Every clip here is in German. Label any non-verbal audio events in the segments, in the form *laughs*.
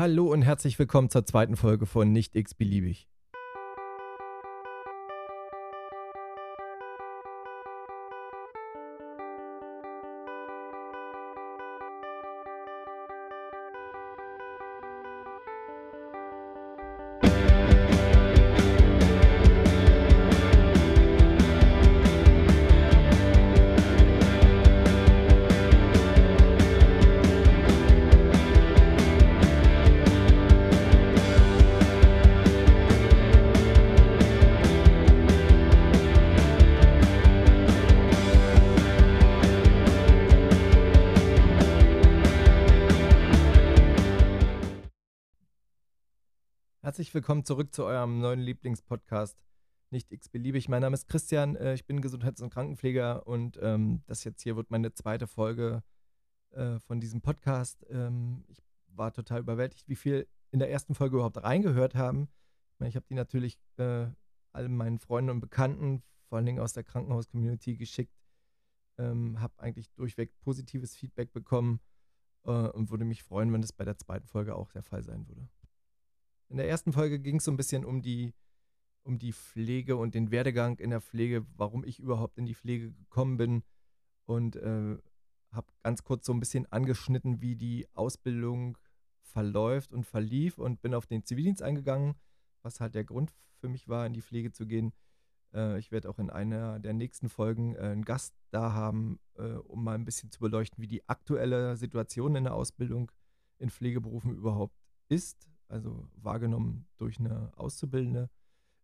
Hallo und herzlich willkommen zur zweiten Folge von Nicht x-beliebig. Willkommen zurück zu eurem neuen Lieblingspodcast Nicht x-beliebig. Mein Name ist Christian, äh, ich bin Gesundheits- und Krankenpfleger und ähm, das jetzt hier wird meine zweite Folge äh, von diesem Podcast. Ähm, ich war total überwältigt, wie viel in der ersten Folge überhaupt reingehört haben. Ich, meine, ich habe die natürlich äh, allen meinen Freunden und Bekannten, vor allen Dingen aus der Krankenhaus-Community, geschickt. Ähm, habe eigentlich durchweg positives Feedback bekommen äh, und würde mich freuen, wenn das bei der zweiten Folge auch der Fall sein würde. In der ersten Folge ging es so ein bisschen um die, um die Pflege und den Werdegang in der Pflege, warum ich überhaupt in die Pflege gekommen bin und äh, habe ganz kurz so ein bisschen angeschnitten, wie die Ausbildung verläuft und verlief und bin auf den Zivildienst eingegangen, was halt der Grund für mich war, in die Pflege zu gehen. Äh, ich werde auch in einer der nächsten Folgen äh, einen Gast da haben, äh, um mal ein bisschen zu beleuchten, wie die aktuelle Situation in der Ausbildung in Pflegeberufen überhaupt ist also wahrgenommen durch eine Auszubildende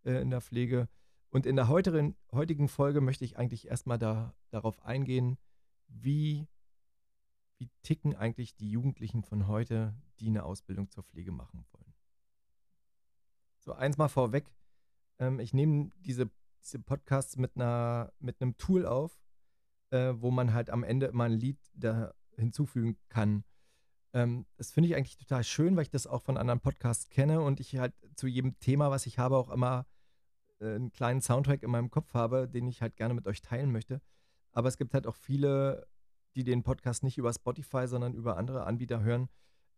äh, in der Pflege. Und in der heutigen, heutigen Folge möchte ich eigentlich erstmal da, darauf eingehen, wie, wie ticken eigentlich die Jugendlichen von heute, die eine Ausbildung zur Pflege machen wollen. So, eins mal vorweg. Ähm, ich nehme diese, diese Podcasts mit, einer, mit einem Tool auf, äh, wo man halt am Ende immer ein Lied da hinzufügen kann. Ähm, das finde ich eigentlich total schön, weil ich das auch von anderen Podcasts kenne und ich halt zu jedem Thema, was ich habe, auch immer äh, einen kleinen Soundtrack in meinem Kopf habe, den ich halt gerne mit euch teilen möchte. Aber es gibt halt auch viele, die den Podcast nicht über Spotify, sondern über andere Anbieter hören.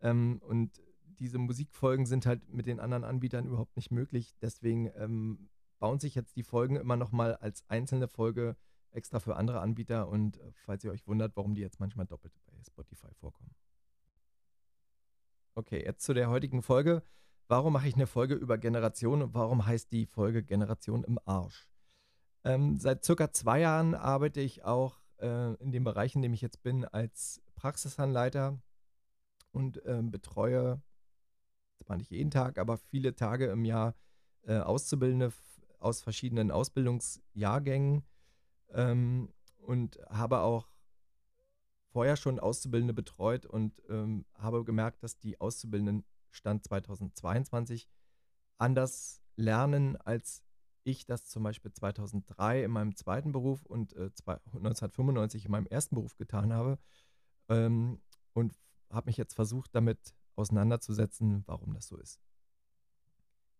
Ähm, und diese Musikfolgen sind halt mit den anderen Anbietern überhaupt nicht möglich. Deswegen ähm, bauen sich jetzt die Folgen immer nochmal als einzelne Folge extra für andere Anbieter. Und äh, falls ihr euch wundert, warum die jetzt manchmal doppelt bei Spotify vorkommen. Okay, jetzt zu der heutigen Folge. Warum mache ich eine Folge über Generation und warum heißt die Folge Generation im Arsch? Ähm, seit circa zwei Jahren arbeite ich auch äh, in dem Bereich, in dem ich jetzt bin, als Praxisanleiter und äh, betreue, zwar nicht jeden Tag, aber viele Tage im Jahr äh, Auszubildende aus verschiedenen Ausbildungsjahrgängen ähm, und habe auch vorher schon Auszubildende betreut und ähm, habe gemerkt, dass die Auszubildenden Stand 2022 anders lernen, als ich das zum Beispiel 2003 in meinem zweiten Beruf und äh, 1995 in meinem ersten Beruf getan habe. Ähm, und habe mich jetzt versucht, damit auseinanderzusetzen, warum das so ist.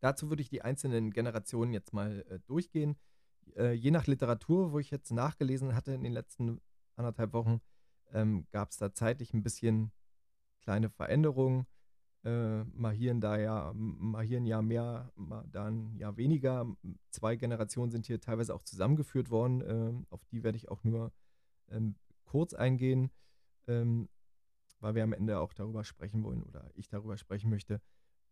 Dazu würde ich die einzelnen Generationen jetzt mal äh, durchgehen. Äh, je nach Literatur, wo ich jetzt nachgelesen hatte in den letzten anderthalb Wochen, ähm, gab es da zeitlich ein bisschen kleine Veränderungen. Äh, mal hier und da ja, mal hier ein Jahr mehr, mal da ein Jahr weniger. Zwei Generationen sind hier teilweise auch zusammengeführt worden. Äh, auf die werde ich auch nur ähm, kurz eingehen, ähm, weil wir am Ende auch darüber sprechen wollen oder ich darüber sprechen möchte,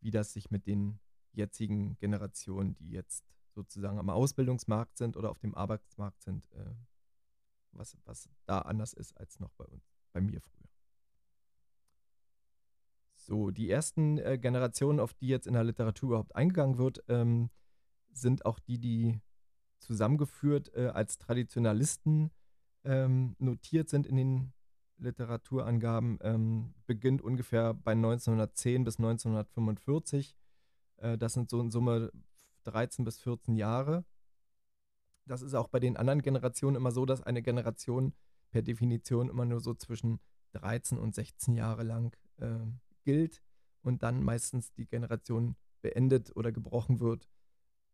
wie das sich mit den jetzigen Generationen, die jetzt sozusagen am Ausbildungsmarkt sind oder auf dem Arbeitsmarkt sind, äh, was, was da anders ist als noch bei uns, bei mir früher. So, die ersten äh, Generationen, auf die jetzt in der Literatur überhaupt eingegangen wird, ähm, sind auch die, die zusammengeführt äh, als Traditionalisten ähm, notiert sind in den Literaturangaben, ähm, beginnt ungefähr bei 1910 bis 1945. Äh, das sind so in Summe 13 bis 14 Jahre das ist auch bei den anderen Generationen immer so, dass eine Generation per Definition immer nur so zwischen 13 und 16 Jahre lang äh, gilt und dann meistens die Generation beendet oder gebrochen wird.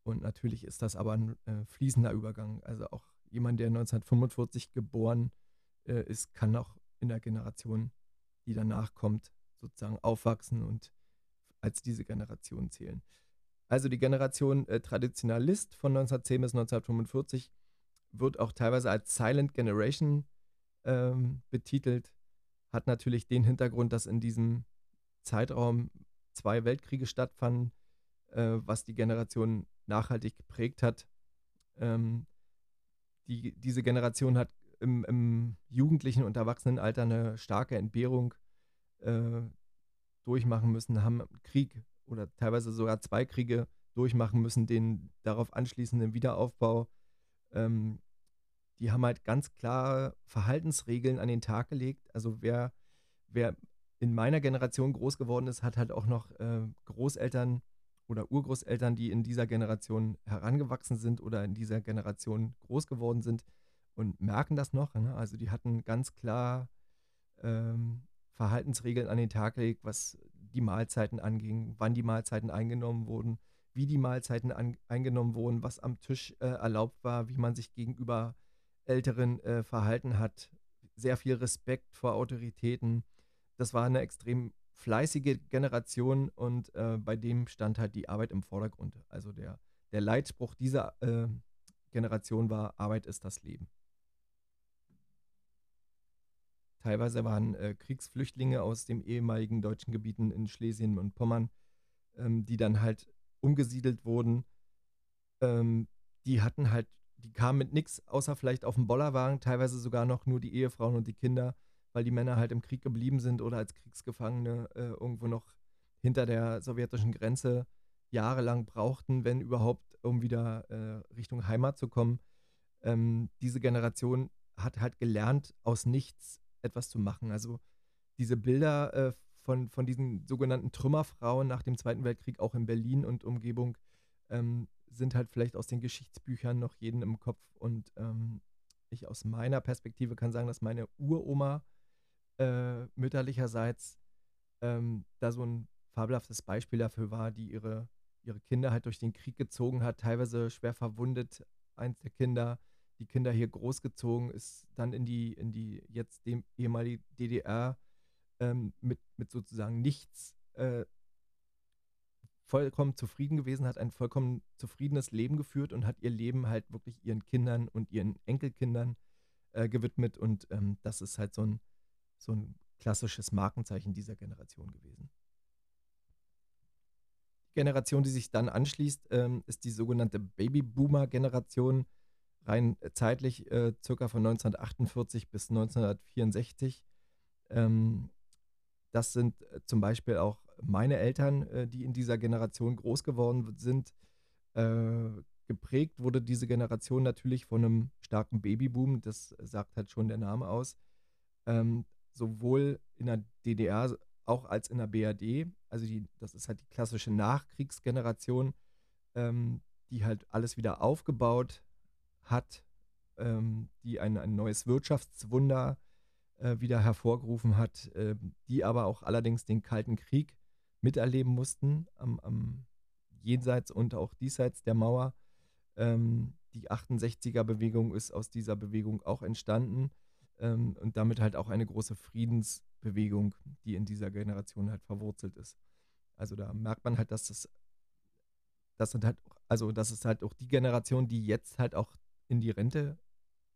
Und natürlich ist das aber ein äh, fließender Übergang. Also auch jemand, der 1945 geboren äh, ist, kann auch in der Generation, die danach kommt, sozusagen aufwachsen und als diese Generation zählen. Also die Generation äh, Traditionalist von 1910 bis 1945 wird auch teilweise als Silent Generation ähm, betitelt, hat natürlich den Hintergrund, dass in diesem Zeitraum zwei Weltkriege stattfanden, äh, was die Generation nachhaltig geprägt hat. Ähm, die, diese Generation hat im, im, jugendlichen und Erwachsenenalter eine starke Entbehrung äh, durchmachen müssen, haben Krieg oder teilweise sogar zwei Kriege durchmachen müssen, den darauf anschließenden Wiederaufbau. Ähm, die haben halt ganz klare Verhaltensregeln an den Tag gelegt. Also wer, wer in meiner Generation groß geworden ist, hat halt auch noch äh, Großeltern oder Urgroßeltern, die in dieser Generation herangewachsen sind oder in dieser Generation groß geworden sind und merken das noch. Ne? Also die hatten ganz klar ähm, Verhaltensregeln an den Tag gelegt, was die Mahlzeiten anging, wann die Mahlzeiten eingenommen wurden, wie die Mahlzeiten an, eingenommen wurden, was am Tisch äh, erlaubt war, wie man sich gegenüber Älteren äh, verhalten hat. Sehr viel Respekt vor Autoritäten. Das war eine extrem fleißige Generation und äh, bei dem stand halt die Arbeit im Vordergrund. Also der, der Leitspruch dieser äh, Generation war, Arbeit ist das Leben. Teilweise waren äh, Kriegsflüchtlinge aus den ehemaligen deutschen Gebieten in Schlesien und Pommern, ähm, die dann halt umgesiedelt wurden. Ähm, die hatten halt, die kamen mit nichts, außer vielleicht auf dem Bollerwagen, teilweise sogar noch nur die Ehefrauen und die Kinder, weil die Männer halt im Krieg geblieben sind oder als Kriegsgefangene äh, irgendwo noch hinter der sowjetischen Grenze jahrelang brauchten, wenn überhaupt, um wieder äh, Richtung Heimat zu kommen. Ähm, diese Generation hat halt gelernt, aus nichts etwas zu machen. Also diese Bilder äh, von, von diesen sogenannten Trümmerfrauen nach dem Zweiten Weltkrieg, auch in Berlin und Umgebung, ähm, sind halt vielleicht aus den Geschichtsbüchern noch jeden im Kopf. Und ähm, ich aus meiner Perspektive kann sagen, dass meine Uroma äh, mütterlicherseits ähm, da so ein fabelhaftes Beispiel dafür war, die ihre, ihre Kinder halt durch den Krieg gezogen hat, teilweise schwer verwundet, eins der Kinder die Kinder hier großgezogen, ist dann in die, in die jetzt dem ehemaligen DDR ähm, mit, mit sozusagen nichts äh, vollkommen zufrieden gewesen, hat ein vollkommen zufriedenes Leben geführt und hat ihr Leben halt wirklich ihren Kindern und ihren Enkelkindern äh, gewidmet. Und ähm, das ist halt so ein, so ein klassisches Markenzeichen dieser Generation gewesen. Die Generation, die sich dann anschließt, ähm, ist die sogenannte Babyboomer-Generation rein äh, zeitlich äh, circa von 1948 bis 1964. Ähm, das sind äh, zum Beispiel auch meine Eltern, äh, die in dieser Generation groß geworden sind. Äh, geprägt wurde diese Generation natürlich von einem starken Babyboom, das sagt halt schon der Name aus. Ähm, sowohl in der DDR auch als in der BRD. Also die, das ist halt die klassische Nachkriegsgeneration, ähm, die halt alles wieder aufgebaut hat, ähm, die ein, ein neues Wirtschaftswunder äh, wieder hervorgerufen hat, äh, die aber auch allerdings den Kalten Krieg miterleben mussten, am, am jenseits und auch diesseits der Mauer. Ähm, die 68er-Bewegung ist aus dieser Bewegung auch entstanden ähm, und damit halt auch eine große Friedensbewegung, die in dieser Generation halt verwurzelt ist. Also da merkt man halt, dass das, das sind halt, also das ist halt auch die Generation, die jetzt halt auch in die Rente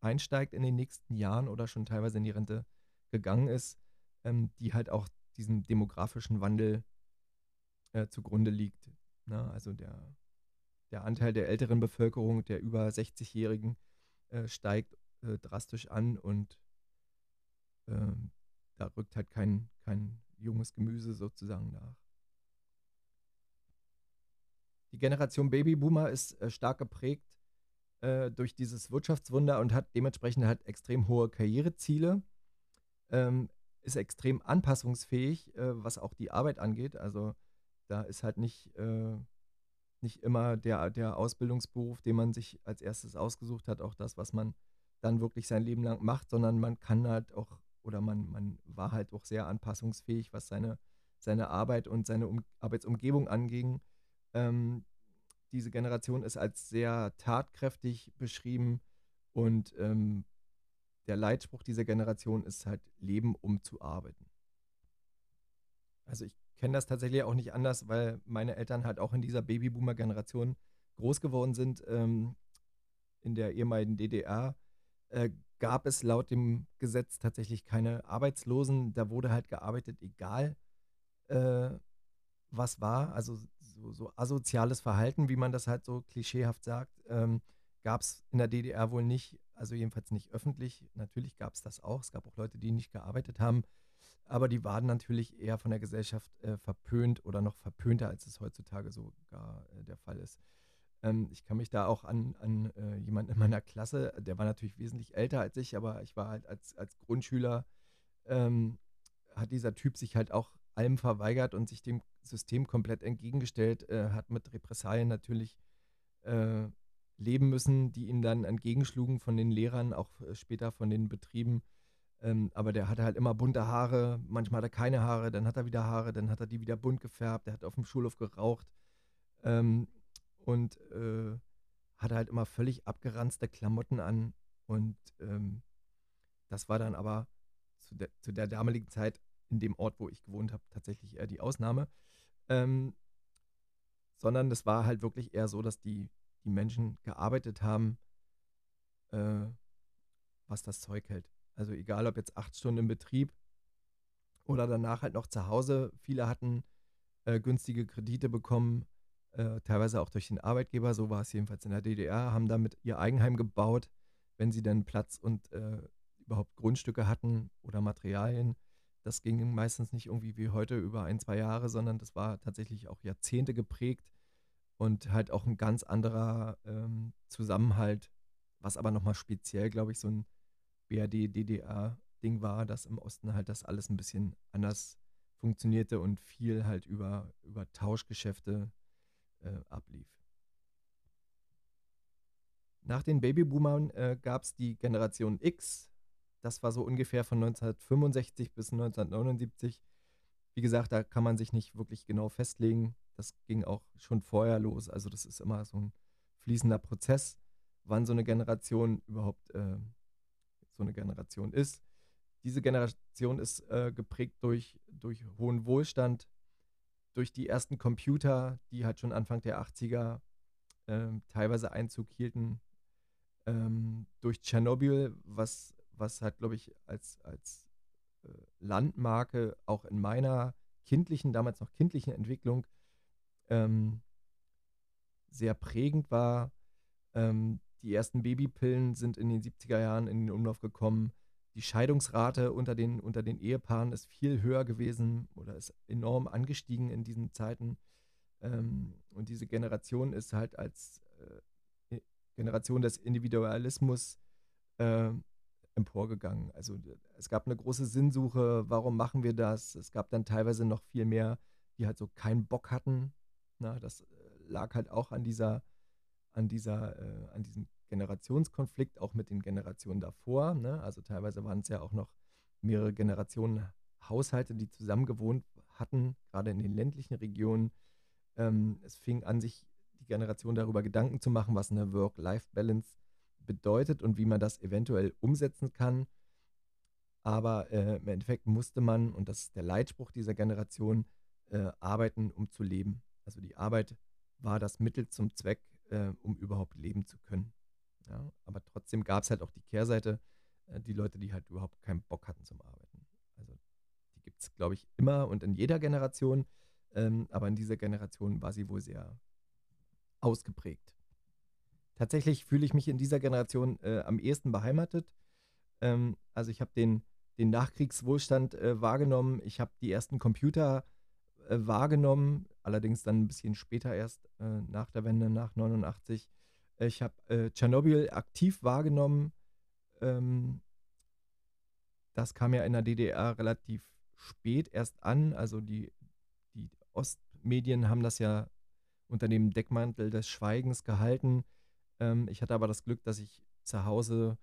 einsteigt in den nächsten Jahren oder schon teilweise in die Rente gegangen ist, ähm, die halt auch diesem demografischen Wandel äh, zugrunde liegt. Ne? Also der, der Anteil der älteren Bevölkerung, der über 60-Jährigen, äh, steigt äh, drastisch an und ähm, da rückt halt kein, kein junges Gemüse sozusagen nach. Die Generation Babyboomer ist äh, stark geprägt äh, durch dieses Wirtschaftswunder und hat dementsprechend halt extrem hohe Karriereziele, ähm, ist extrem anpassungsfähig, äh, was auch die Arbeit angeht. Also da ist halt nicht, äh, nicht immer der, der Ausbildungsberuf, den man sich als erstes ausgesucht hat, auch das, was man dann wirklich sein Leben lang macht, sondern man kann halt auch oder man, man war halt auch sehr anpassungsfähig, was seine, seine Arbeit und seine um Arbeitsumgebung anging. Ähm, diese Generation ist als sehr tatkräftig beschrieben und ähm, der Leitspruch dieser Generation ist halt Leben, um zu arbeiten. also ich kenne das tatsächlich auch nicht anders, weil meine Eltern halt auch in dieser Babyboomer-Generation groß geworden sind. Ähm, in der ehemaligen DDR äh, gab es laut dem Gesetz tatsächlich keine Arbeitslosen. Da wurde halt gearbeitet, egal äh, was war. Also so, so, asoziales Verhalten, wie man das halt so klischeehaft sagt, ähm, gab es in der DDR wohl nicht. Also jedenfalls nicht öffentlich. Natürlich gab es das auch. Es gab auch Leute, die nicht gearbeitet haben. Aber die waren natürlich eher von der Gesellschaft äh, verpönt oder noch verpönter, als es heutzutage sogar äh, der Fall ist. Ähm, ich kann mich da auch an, an äh, jemanden in meiner Klasse, der war natürlich wesentlich älter als ich, aber ich war halt als, als Grundschüler, ähm, hat dieser Typ sich halt auch allem verweigert und sich dem System komplett entgegengestellt, äh, hat mit Repressalien natürlich äh, leben müssen, die ihm dann entgegenschlugen von den Lehrern, auch äh, später von den Betrieben. Ähm, aber der hatte halt immer bunte Haare, manchmal hat er keine Haare, dann hat er wieder Haare, dann hat er die wieder bunt gefärbt, der hat auf dem Schulhof geraucht ähm, und äh, hatte halt immer völlig abgeranzte Klamotten an. Und ähm, das war dann aber zu der, zu der, damaligen Zeit in dem Ort, wo ich gewohnt habe, tatsächlich eher die Ausnahme. Ähm, sondern es war halt wirklich eher so, dass die, die Menschen gearbeitet haben, äh, was das Zeug hält. Also egal, ob jetzt acht Stunden im Betrieb oder danach halt noch zu Hause. Viele hatten äh, günstige Kredite bekommen, äh, teilweise auch durch den Arbeitgeber. So war es jedenfalls in der DDR, haben damit ihr Eigenheim gebaut, wenn sie dann Platz und äh, überhaupt Grundstücke hatten oder Materialien. Das ging meistens nicht irgendwie wie heute über ein, zwei Jahre, sondern das war tatsächlich auch Jahrzehnte geprägt und halt auch ein ganz anderer ähm, Zusammenhalt, was aber nochmal speziell, glaube ich, so ein BRD-DDR-Ding war, dass im Osten halt das alles ein bisschen anders funktionierte und viel halt über, über Tauschgeschäfte äh, ablief. Nach den Babyboomern äh, gab es die Generation X. Das war so ungefähr von 1965 bis 1979. Wie gesagt, da kann man sich nicht wirklich genau festlegen. Das ging auch schon vorher los. Also das ist immer so ein fließender Prozess, wann so eine Generation überhaupt äh, so eine Generation ist. Diese Generation ist äh, geprägt durch, durch hohen Wohlstand, durch die ersten Computer, die halt schon Anfang der 80er äh, teilweise Einzug hielten, ähm, durch Tschernobyl, was, was halt, glaube ich, als, als äh, Landmarke auch in meiner kindlichen, damals noch kindlichen Entwicklung ähm, sehr prägend war. Ähm, die ersten Babypillen sind in den 70er Jahren in den Umlauf gekommen. Die Scheidungsrate unter den, unter den Ehepaaren ist viel höher gewesen oder ist enorm angestiegen in diesen Zeiten. Ähm, und diese Generation ist halt als äh, Generation des Individualismus äh, emporgegangen. Also es gab eine große Sinnsuche, warum machen wir das? Es gab dann teilweise noch viel mehr, die halt so keinen Bock hatten. Na, das äh, lag halt auch an dieser an, dieser, äh, an diesem Generationskonflikt, auch mit den Generationen davor. Ne? Also teilweise waren es ja auch noch mehrere Generationen Haushalte, die zusammen gewohnt hatten, gerade in den ländlichen Regionen. Ähm, es fing an, sich die Generation darüber Gedanken zu machen, was eine Work-Life-Balance bedeutet und wie man das eventuell umsetzen kann. Aber äh, im Endeffekt musste man, und das ist der Leitspruch dieser Generation, äh, arbeiten, um zu leben. Also die Arbeit war das Mittel zum Zweck, äh, um überhaupt leben zu können. Ja, aber trotzdem gab es halt auch die Kehrseite, äh, die Leute, die halt überhaupt keinen Bock hatten zum Arbeiten. Also die gibt es, glaube ich, immer und in jeder Generation, ähm, aber in dieser Generation war sie wohl sehr ausgeprägt. Tatsächlich fühle ich mich in dieser Generation äh, am ehesten beheimatet. Ähm, also ich habe den, den Nachkriegswohlstand äh, wahrgenommen, ich habe die ersten Computer äh, wahrgenommen, allerdings dann ein bisschen später erst äh, nach der Wende, nach 89. Ich habe äh, Tschernobyl aktiv wahrgenommen. Ähm, das kam ja in der DDR relativ spät erst an. Also die, die Ostmedien haben das ja unter dem Deckmantel des Schweigens gehalten. Ähm, ich hatte aber das Glück, dass ich zu Hause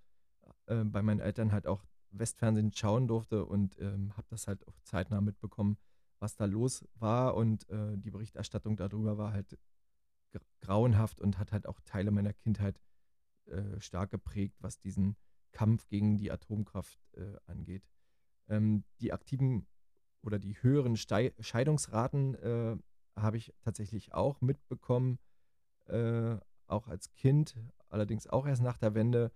äh, bei meinen Eltern halt auch Westfernsehen schauen durfte und ähm, habe das halt auch zeitnah mitbekommen, was da los war und äh, die Berichterstattung darüber war halt grauenhaft und hat halt auch Teile meiner Kindheit äh, stark geprägt, was diesen Kampf gegen die Atomkraft äh, angeht. Ähm, die aktiven oder die höheren Stei Scheidungsraten äh, habe ich tatsächlich auch mitbekommen, äh, auch als Kind, allerdings auch erst nach der Wende.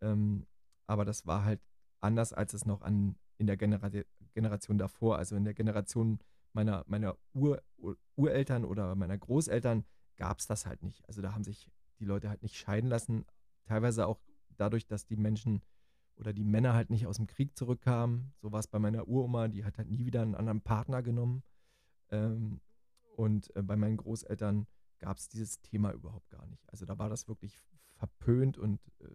Ähm, aber das war halt anders, als es noch an, in der Genera Generation davor, also in der Generation meiner, meiner Ur Ureltern oder meiner Großeltern gab es das halt nicht. Also da haben sich die Leute halt nicht scheiden lassen. Teilweise auch dadurch, dass die Menschen oder die Männer halt nicht aus dem Krieg zurückkamen. So war es bei meiner Uroma, die hat halt nie wieder einen anderen Partner genommen. Ähm, und äh, bei meinen Großeltern gab es dieses Thema überhaupt gar nicht. Also da war das wirklich verpönt und äh,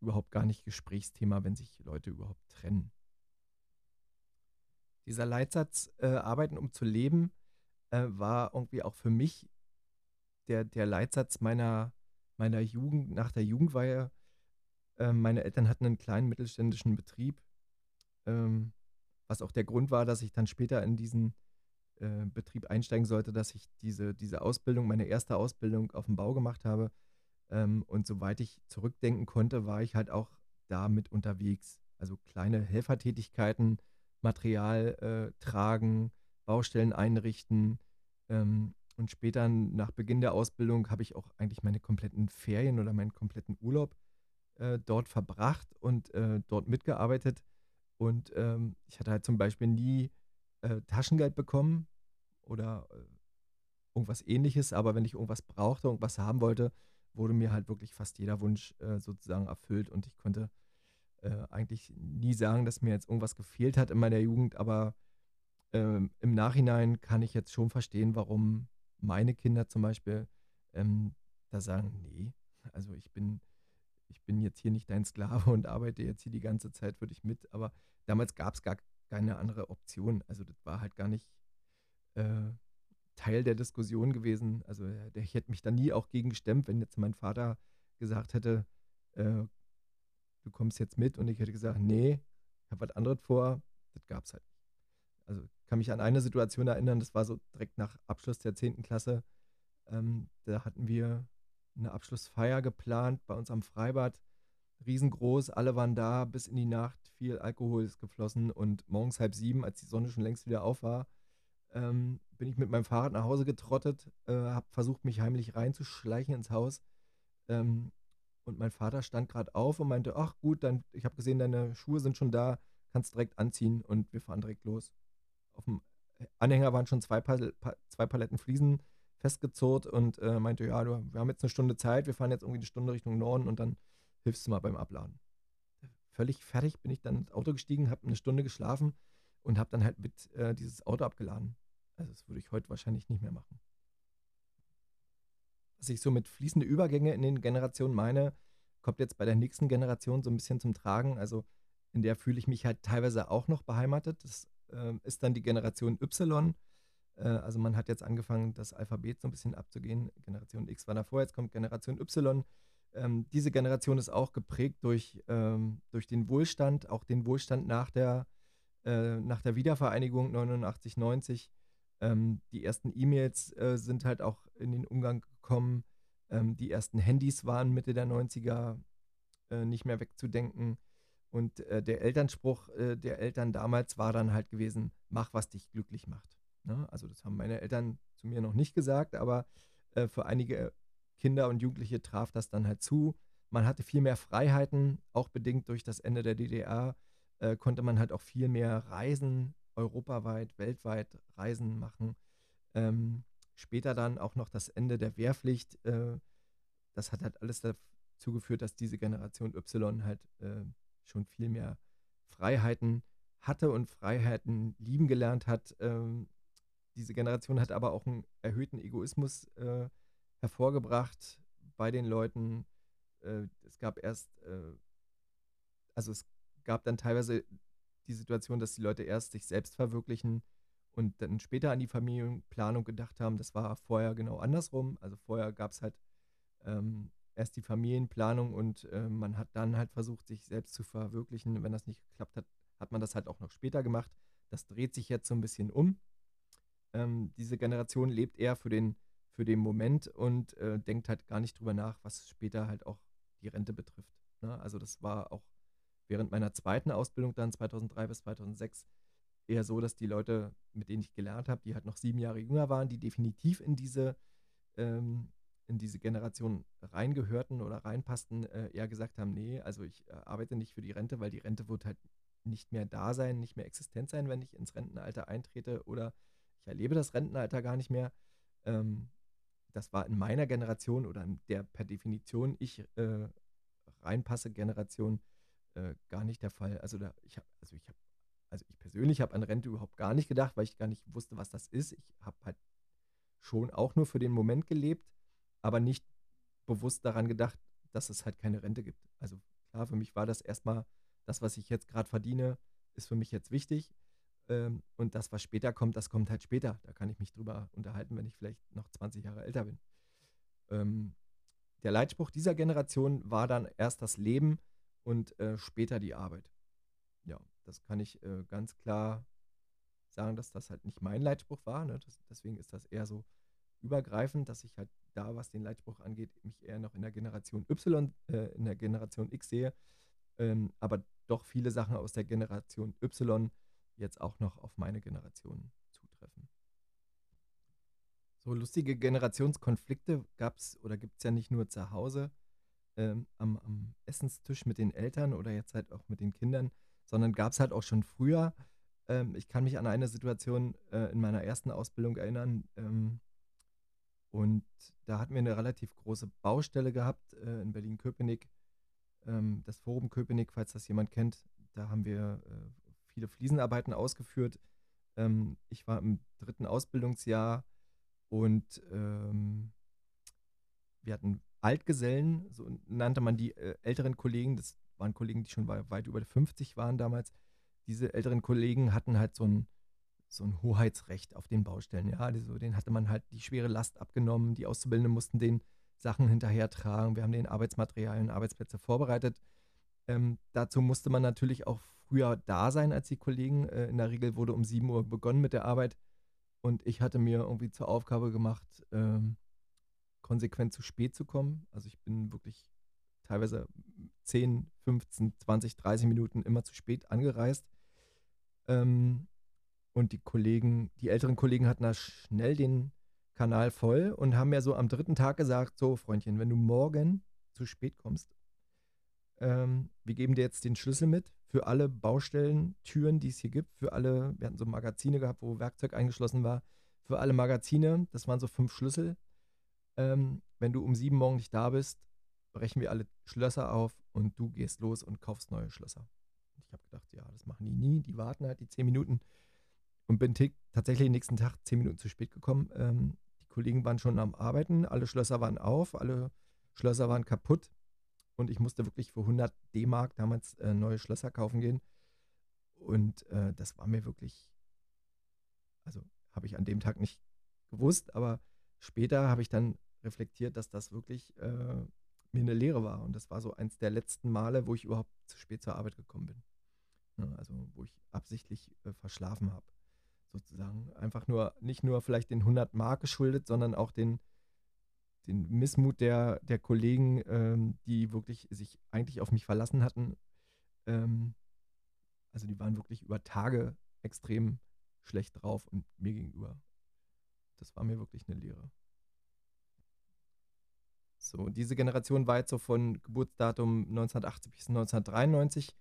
überhaupt gar nicht Gesprächsthema, wenn sich Leute überhaupt trennen. Dieser Leitsatz, äh, arbeiten um zu leben, äh, war irgendwie auch für mich der, der Leitsatz meiner, meiner Jugend, nach der Jugendweihe. Äh, meine Eltern hatten einen kleinen mittelständischen Betrieb, ähm, was auch der Grund war, dass ich dann später in diesen äh, Betrieb einsteigen sollte, dass ich diese, diese Ausbildung, meine erste Ausbildung auf dem Bau gemacht habe. Ähm, und soweit ich zurückdenken konnte, war ich halt auch da mit unterwegs. Also kleine Helfertätigkeiten, Material äh, tragen, Baustellen einrichten. Ähm, und später, nach Beginn der Ausbildung, habe ich auch eigentlich meine kompletten Ferien oder meinen kompletten Urlaub äh, dort verbracht und äh, dort mitgearbeitet. Und ähm, ich hatte halt zum Beispiel nie äh, Taschengeld bekommen oder äh, irgendwas ähnliches, aber wenn ich irgendwas brauchte, irgendwas haben wollte, wurde mir halt wirklich fast jeder Wunsch äh, sozusagen erfüllt. Und ich konnte äh, eigentlich nie sagen, dass mir jetzt irgendwas gefehlt hat in meiner Jugend, aber ähm, im Nachhinein kann ich jetzt schon verstehen, warum meine Kinder zum Beispiel ähm, da sagen, nee, also ich bin, ich bin jetzt hier nicht dein Sklave und arbeite jetzt hier die ganze Zeit für dich mit, aber damals gab es gar keine andere Option. Also das war halt gar nicht äh, Teil der Diskussion gewesen. Also äh, der, ich hätte mich da nie auch gegen gestemmt, wenn jetzt mein Vater gesagt hätte, äh, du kommst jetzt mit und ich hätte gesagt, nee, ich habe was anderes vor. Das gab es halt nicht. Also ich kann mich an eine Situation erinnern, das war so direkt nach Abschluss der 10. Klasse. Ähm, da hatten wir eine Abschlussfeier geplant bei uns am Freibad. Riesengroß, alle waren da, bis in die Nacht, viel Alkohol ist geflossen und morgens halb sieben, als die Sonne schon längst wieder auf war, ähm, bin ich mit meinem Fahrrad nach Hause getrottet, äh, habe versucht, mich heimlich reinzuschleichen ins Haus. Ähm, und mein Vater stand gerade auf und meinte, ach gut, dann, ich habe gesehen, deine Schuhe sind schon da, kannst direkt anziehen und wir fahren direkt los. Auf dem Anhänger waren schon zwei, Pal zwei Paletten Fliesen festgezurrt und äh, meinte, ja, du, wir haben jetzt eine Stunde Zeit, wir fahren jetzt irgendwie eine Stunde Richtung Norden und dann hilfst du mal beim Abladen. Völlig fertig bin ich dann ins Auto gestiegen, habe eine Stunde geschlafen und habe dann halt mit äh, dieses Auto abgeladen. Also das würde ich heute wahrscheinlich nicht mehr machen. Was ich so mit fließende Übergänge in den Generationen meine, kommt jetzt bei der nächsten Generation so ein bisschen zum Tragen. Also in der fühle ich mich halt teilweise auch noch beheimatet. Das äh, ist dann die Generation Y. Äh, also man hat jetzt angefangen, das Alphabet so ein bisschen abzugehen. Generation X war davor, jetzt kommt Generation Y. Ähm, diese Generation ist auch geprägt durch, ähm, durch den Wohlstand, auch den Wohlstand nach der äh, nach der Wiedervereinigung 89, 90. Ähm, die ersten E-Mails äh, sind halt auch in den Umgang gekommen. Ähm, die ersten Handys waren Mitte der 90er äh, nicht mehr wegzudenken. Und äh, der Elternspruch äh, der Eltern damals war dann halt gewesen, mach, was dich glücklich macht. Ne? Also das haben meine Eltern zu mir noch nicht gesagt, aber äh, für einige Kinder und Jugendliche traf das dann halt zu. Man hatte viel mehr Freiheiten, auch bedingt durch das Ende der DDR äh, konnte man halt auch viel mehr reisen, europaweit, weltweit Reisen machen. Ähm, später dann auch noch das Ende der Wehrpflicht. Äh, das hat halt alles dazu geführt, dass diese Generation Y halt äh, schon viel mehr Freiheiten hatte und Freiheiten lieben gelernt hat. Ähm, diese Generation hat aber auch einen erhöhten Egoismus äh, hervorgebracht bei den Leuten. Äh, es gab erst, äh, also es gab dann teilweise die Situation, dass die Leute erst sich selbst verwirklichen und dann später an die Familienplanung gedacht haben. Das war vorher genau andersrum. Also vorher gab es halt ähm, erst die Familienplanung und äh, man hat dann halt versucht, sich selbst zu verwirklichen. Wenn das nicht geklappt hat, hat man das halt auch noch später gemacht. Das dreht sich jetzt so ein bisschen um. Ähm, diese Generation lebt eher für den, für den Moment und äh, denkt halt gar nicht drüber nach, was später halt auch die Rente betrifft. Ne? Also das war auch während meiner zweiten Ausbildung dann 2003 bis 2006 eher so, dass die Leute, mit denen ich gelernt habe, die halt noch sieben Jahre jünger waren, die definitiv in diese, ähm, in diese Generation reingehörten oder reinpassten, äh, eher gesagt haben, nee, also ich äh, arbeite nicht für die Rente, weil die Rente wird halt nicht mehr da sein, nicht mehr existent sein, wenn ich ins Rentenalter eintrete oder ich erlebe das Rentenalter gar nicht mehr. Ähm, das war in meiner Generation oder in der per Definition ich äh, reinpasse Generation äh, gar nicht der Fall. Also da, ich habe, also ich habe, also ich persönlich habe an Rente überhaupt gar nicht gedacht, weil ich gar nicht wusste, was das ist. Ich habe halt schon auch nur für den Moment gelebt, aber nicht bewusst daran gedacht, dass es halt keine Rente gibt. Also klar, für mich war das erstmal, das, was ich jetzt gerade verdiene, ist für mich jetzt wichtig. Ähm, und das, was später kommt, das kommt halt später. Da kann ich mich drüber unterhalten, wenn ich vielleicht noch 20 Jahre älter bin. Ähm, der Leitspruch dieser Generation war dann erst das Leben und äh, später die Arbeit. Ja, das kann ich äh, ganz klar sagen, dass das halt nicht mein Leitspruch war. Ne? Das, deswegen ist das eher so übergreifend, dass ich halt da, was den Leitspruch angeht, mich eher noch in der Generation Y, äh, in der Generation X sehe, ähm, aber doch viele Sachen aus der Generation Y jetzt auch noch auf meine Generation zutreffen. So lustige Generationskonflikte gab es oder gibt es ja nicht nur zu Hause ähm, am, am, Essenstisch mit den Eltern oder jetzt halt auch mit den Kindern, sondern gab es halt auch schon früher. Ähm, ich kann mich an eine Situation äh, in meiner ersten Ausbildung erinnern. Ähm, und da hatten wir eine relativ große Baustelle gehabt äh, in Berlin-Köpenick. Ähm, das Forum Köpenick, falls das jemand kennt, da haben wir äh, viele Fliesenarbeiten ausgeführt. Ähm, ich war im dritten Ausbildungsjahr und ähm, wir hatten Altgesellen, so nannte man die äh, älteren Kollegen, das waren Kollegen, die schon weit über 50 waren damals. Diese älteren Kollegen hatten halt so ein, so ein Hoheitsrecht auf den Baustellen. Ja, also denen hatte man halt die schwere Last abgenommen. Die Auszubildenden mussten den Sachen hinterhertragen. Wir haben den Arbeitsmaterialien, Arbeitsplätze vorbereitet. Ähm, dazu musste man natürlich auch früher da sein als die Kollegen. Äh, in der Regel wurde um 7 Uhr begonnen mit der Arbeit. Und ich hatte mir irgendwie zur Aufgabe gemacht, ähm, konsequent zu spät zu kommen. Also ich bin wirklich teilweise 10, 15, 20, 30 Minuten immer zu spät angereist. Ähm, und die Kollegen, die älteren Kollegen hatten da schnell den Kanal voll und haben mir so am dritten Tag gesagt, so Freundchen, wenn du morgen zu spät kommst, ähm, wir geben dir jetzt den Schlüssel mit für alle Baustellentüren, die es hier gibt, für alle, wir hatten so Magazine gehabt, wo Werkzeug eingeschlossen war, für alle Magazine, das waren so fünf Schlüssel. Ähm, wenn du um sieben morgen nicht da bist, brechen wir alle Schlösser auf und du gehst los und kaufst neue Schlösser. Ich habe gedacht, ja, das machen die nie, die warten halt die zehn Minuten und bin tatsächlich den nächsten Tag zehn Minuten zu spät gekommen. Ähm, die Kollegen waren schon am Arbeiten, alle Schlösser waren auf, alle Schlösser waren kaputt und ich musste wirklich für 100 D-Mark damals äh, neue Schlösser kaufen gehen. Und äh, das war mir wirklich, also habe ich an dem Tag nicht gewusst, aber später habe ich dann reflektiert, dass das wirklich äh, mir eine Lehre war. Und das war so eins der letzten Male, wo ich überhaupt zu spät zur Arbeit gekommen bin. Ja, ne, also wo ich absichtlich äh, verschlafen habe. Sozusagen. Einfach nur, nicht nur vielleicht den 100 Mark geschuldet, sondern auch den den Missmut der, der Kollegen, ähm, die wirklich sich eigentlich auf mich verlassen hatten. Ähm, also die waren wirklich über Tage extrem schlecht drauf und mir gegenüber. Das war mir wirklich eine Lehre. So, diese Generation war jetzt so von Geburtsdatum 1980 bis 1993.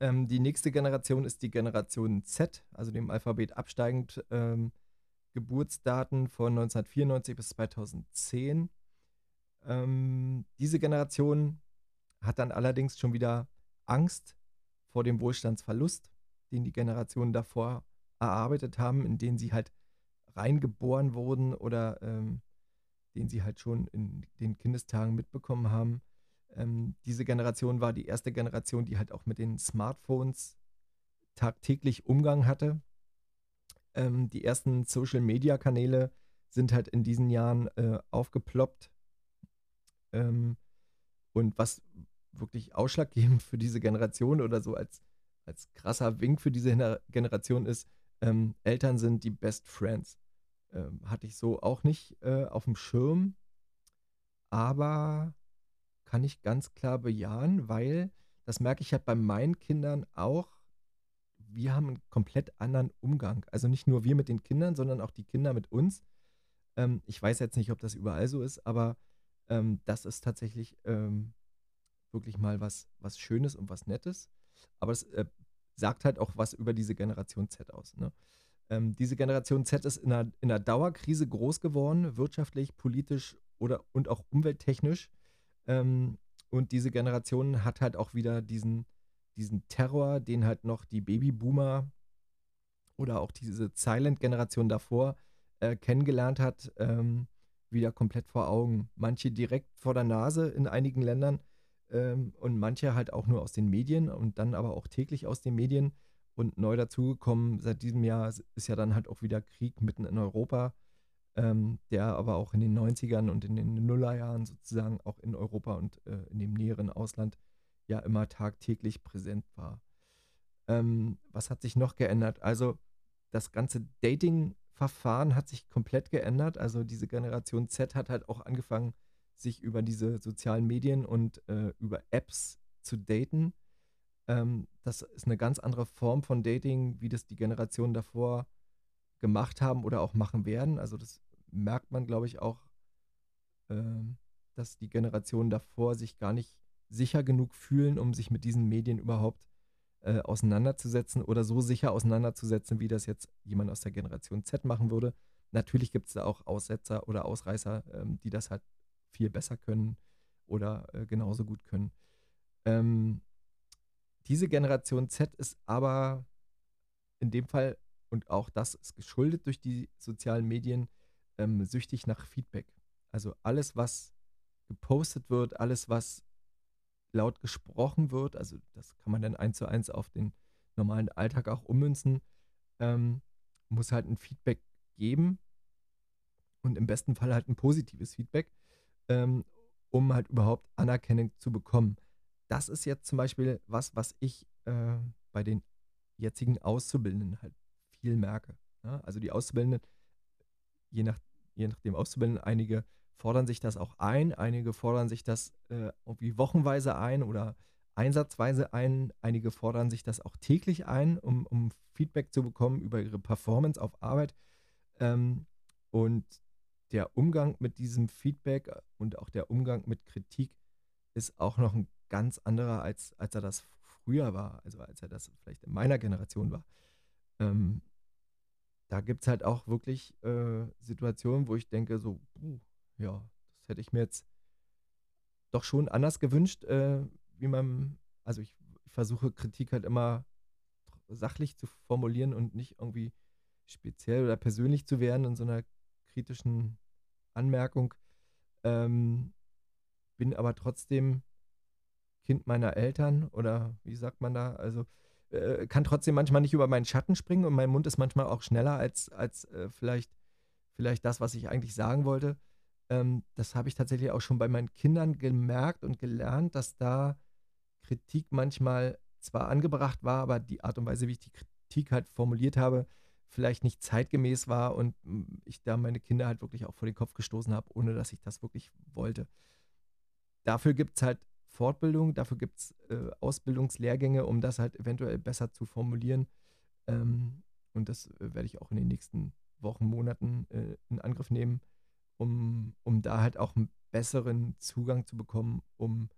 Ähm, die nächste Generation ist die Generation Z, also dem Alphabet absteigend. Ähm, Geburtsdaten von 1994 bis 2010. Ähm, diese Generation hat dann allerdings schon wieder Angst vor dem Wohlstandsverlust, den die Generationen davor erarbeitet haben, in den sie halt reingeboren wurden oder ähm, den sie halt schon in den Kindestagen mitbekommen haben. Ähm, diese Generation war die erste Generation, die halt auch mit den Smartphones tagtäglich Umgang hatte. Ähm, die ersten Social-Media-Kanäle sind halt in diesen Jahren äh, aufgeploppt ähm, und was wirklich ausschlaggebend für diese Generation oder so als, als krasser Wink für diese Generation ist, ähm, Eltern sind die Best Friends. Ähm, hatte ich so auch nicht äh, auf dem Schirm, aber kann ich ganz klar bejahen, weil das merke ich halt bei meinen Kindern auch, wir haben einen komplett anderen Umgang. Also nicht nur wir mit den Kindern, sondern auch die Kinder mit uns. Ähm, ich weiß jetzt nicht, ob das überall so ist, aber ähm, das ist tatsächlich ähm, wirklich mal was, was Schönes und was Nettes. Aber es äh, sagt halt auch was über diese Generation Z aus. Ne? Ähm, diese Generation Z ist in einer, in einer Dauerkrise groß geworden, wirtschaftlich, politisch oder und auch umwelttechnisch. Ähm, und diese Generation hat halt auch wieder diesen, diesen Terror, den halt noch die Babyboomer oder auch diese Silent-Generation davor äh, kennengelernt hat, ähm, wieder komplett vor Augen. Manche direkt vor der Nase in einigen Ländern ähm, und manche halt auch nur aus den Medien und dann aber auch täglich aus den Medien. Und neu dazugekommen seit diesem Jahr ist ja dann halt auch wieder Krieg mitten in Europa, ähm, der aber auch in den 90ern und in den Nullerjahren sozusagen auch in Europa und äh, in dem näheren Ausland ja immer tagtäglich präsent war. Ähm, was hat sich noch geändert? Also das ganze Dating-Verfahren hat sich komplett geändert. Also diese Generation Z hat halt auch angefangen, sich über diese sozialen Medien und äh, über Apps zu daten. Ähm, das ist eine ganz andere Form von Dating, wie das die Generationen davor gemacht haben oder auch machen werden. Also das merkt man, glaube ich, auch, ähm, dass die Generationen davor sich gar nicht sicher genug fühlen, um sich mit diesen Medien überhaupt äh, auseinanderzusetzen oder so sicher auseinanderzusetzen, wie das jetzt jemand aus der Generation Z machen würde. Natürlich gibt es da auch Aussetzer oder Ausreißer, ähm, die das halt viel besser können oder äh, genauso gut können. Ähm, diese Generation Z ist aber in dem Fall, und auch das ist geschuldet durch die sozialen Medien, ähm, süchtig nach Feedback. Also alles, was gepostet wird, alles, was laut gesprochen wird, also das kann man dann eins zu eins auf den normalen Alltag auch ummünzen, ähm, muss halt ein Feedback geben und im besten Fall halt ein positives Feedback, ähm, um halt überhaupt Anerkennung zu bekommen das ist jetzt zum Beispiel was, was ich äh, bei den jetzigen Auszubildenden halt viel merke. Ja? Ne? Also die Auszubildenden, je nach, je nach dem Auszubildenden, einige fordern sich das auch ein, einige fordern sich das äh, irgendwie wochenweise ein oder einsatzweise ein, einige fordern sich das auch täglich ein, um, um Feedback zu bekommen über ihre Performance auf Arbeit. Ähm, und der Umgang mit diesem Feedback und auch der Umgang mit Kritik ist auch noch ein ganz anderer, als, als er das früher war, also als er das vielleicht in meiner Generation war. Ähm, da gibt es halt auch wirklich äh, Situationen, wo ich denke, so, uh, ja, das hätte ich mir jetzt doch schon anders gewünscht, äh, wie man, also ich, ich versuche Kritik halt immer sachlich zu formulieren und nicht irgendwie speziell oder persönlich zu werden in so einer kritischen Anmerkung. Ähm, bin aber trotzdem Kind meiner Eltern oder wie sagt man da? Also äh, kann trotzdem manchmal nicht über meinen Schatten springen und mein Mund ist manchmal auch schneller als, als äh, vielleicht, vielleicht das, was ich eigentlich sagen wollte. Ähm, das habe ich tatsächlich auch schon bei meinen Kindern gemerkt und gelernt, dass da Kritik manchmal zwar angebracht war, aber die Art und Weise, wie ich die Kritik halt formuliert habe, vielleicht nicht zeitgemäß war und hm, ich da meine Kinder halt wirklich auch vor den Kopf gestoßen habe, ohne dass ich das wirklich wollte. Dafür gibt es halt Fortbildung, dafür gibt es äh, Ausbildungslehrgänge, um das halt eventuell besser zu formulieren. Ähm, und das äh, werde ich auch in den nächsten Wochen, Monaten äh, in Angriff nehmen, um, um da halt auch einen besseren Zugang zu bekommen, um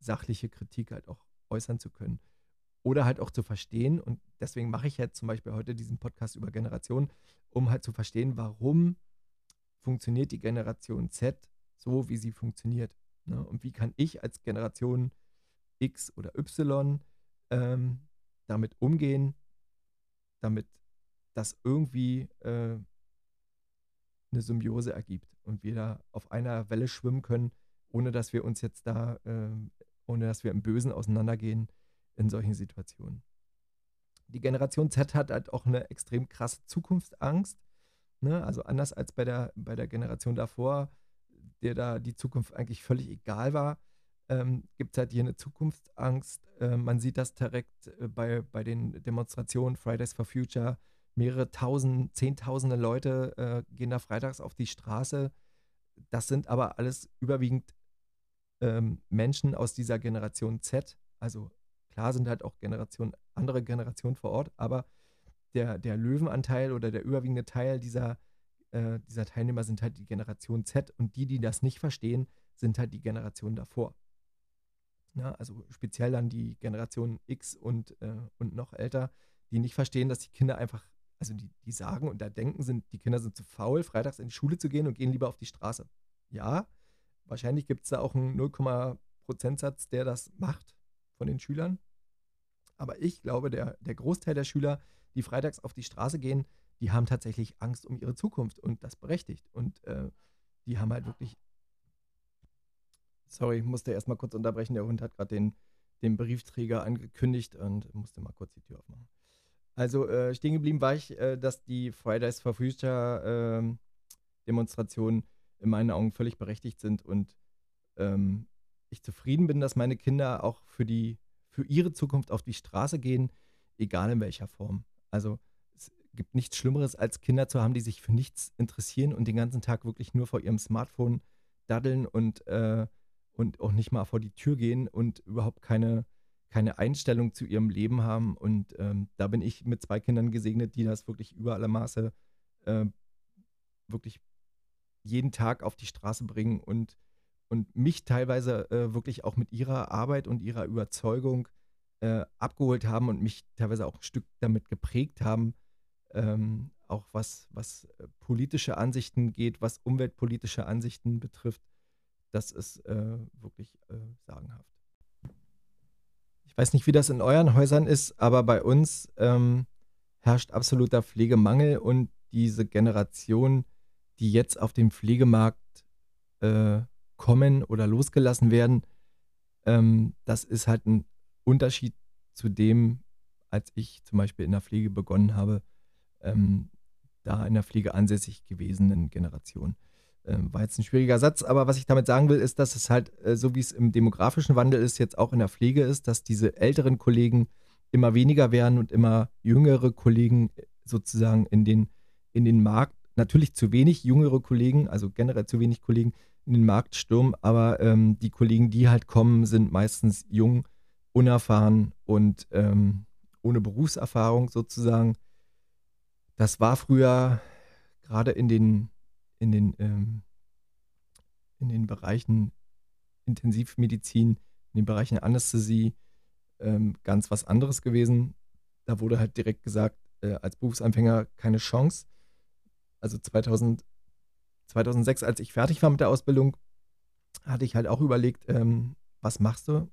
sachliche Kritik halt auch äußern zu können. Oder halt auch zu verstehen. Und deswegen mache ich jetzt zum Beispiel heute diesen Podcast über Generationen, um halt zu verstehen, warum funktioniert die Generation Z so, wie sie funktioniert. Ne? Und wie kann ich als Generation X oder Y ähm, damit umgehen, damit das irgendwie äh, eine Symbiose ergibt und wir da auf einer Welle schwimmen können, ohne dass wir uns jetzt da, äh, ohne dass wir im Bösen auseinandergehen in solchen Situationen. Die Generation Z hat halt auch eine extrem krasse Zukunftsangst. Ne? Also anders als bei der, bei der Generation davor, der da die Zukunft eigentlich völlig egal war, ähm, gibt es halt hier eine Zukunftsangst. Äh, man sieht das direkt äh, bei, bei den Demonstrationen Fridays for Future. Mehrere tausend, zehntausende Leute äh, gehen da freitags auf die Straße. Das sind aber alles überwiegend ähm, Menschen aus dieser Generation Z. Also Klar sind halt auch Generationen, andere Generationen vor Ort, aber der, der Löwenanteil oder der überwiegende Teil dieser, äh, dieser Teilnehmer sind halt die Generation Z und die, die das nicht verstehen, sind halt die Generation davor. Ja, also speziell dann die Generation X und, äh, und noch älter, die nicht verstehen, dass die Kinder einfach, also die, die sagen und da denken sind, die Kinder sind zu faul, freitags in die Schule zu gehen und gehen lieber auf die Straße. Ja, wahrscheinlich gibt es da auch einen 0, Prozentsatz, der das macht von den Schülern. Aber ich glaube, der, der Großteil der Schüler, die freitags auf die Straße gehen, die haben tatsächlich Angst um ihre Zukunft und das berechtigt. Und äh, die haben halt wirklich. Sorry, musste erstmal kurz unterbrechen. Der Hund hat gerade den, den Briefträger angekündigt und musste mal kurz die Tür aufmachen. Also äh, stehen geblieben war ich, äh, dass die Fridays for Future ähm, Demonstrationen in meinen Augen völlig berechtigt sind und ähm, ich zufrieden bin, dass meine Kinder auch für die für ihre Zukunft auf die Straße gehen, egal in welcher Form. Also gibt nichts Schlimmeres, als Kinder zu haben, die sich für nichts interessieren und den ganzen Tag wirklich nur vor ihrem Smartphone daddeln und, äh, und auch nicht mal vor die Tür gehen und überhaupt keine, keine Einstellung zu ihrem Leben haben. Und ähm, da bin ich mit zwei Kindern gesegnet, die das wirklich über alle Maße äh, wirklich jeden Tag auf die Straße bringen und, und mich teilweise äh, wirklich auch mit ihrer Arbeit und ihrer Überzeugung äh, abgeholt haben und mich teilweise auch ein Stück damit geprägt haben, ähm, auch was, was äh, politische Ansichten geht, was umweltpolitische Ansichten betrifft. Das ist äh, wirklich äh, sagenhaft. Ich weiß nicht, wie das in euren Häusern ist, aber bei uns ähm, herrscht absoluter Pflegemangel und diese Generation, die jetzt auf dem Pflegemarkt äh, kommen oder losgelassen werden, ähm, das ist halt ein Unterschied zu dem, als ich zum Beispiel in der Pflege begonnen habe, ähm, da in der Pflege ansässig gewesenen Generation. Ähm, war jetzt ein schwieriger Satz, aber was ich damit sagen will, ist, dass es halt, äh, so wie es im demografischen Wandel ist, jetzt auch in der Pflege ist, dass diese älteren Kollegen immer weniger werden und immer jüngere Kollegen sozusagen in den, in den Markt, natürlich zu wenig jüngere Kollegen, also generell zu wenig Kollegen in den Markt stürmen, aber ähm, die Kollegen, die halt kommen, sind meistens jung unerfahren und ähm, ohne Berufserfahrung sozusagen. Das war früher gerade in den, in den, ähm, in den Bereichen Intensivmedizin, in den Bereichen Anästhesie ähm, ganz was anderes gewesen. Da wurde halt direkt gesagt, äh, als Berufsanfänger keine Chance. Also 2000, 2006, als ich fertig war mit der Ausbildung, hatte ich halt auch überlegt, ähm, was machst du?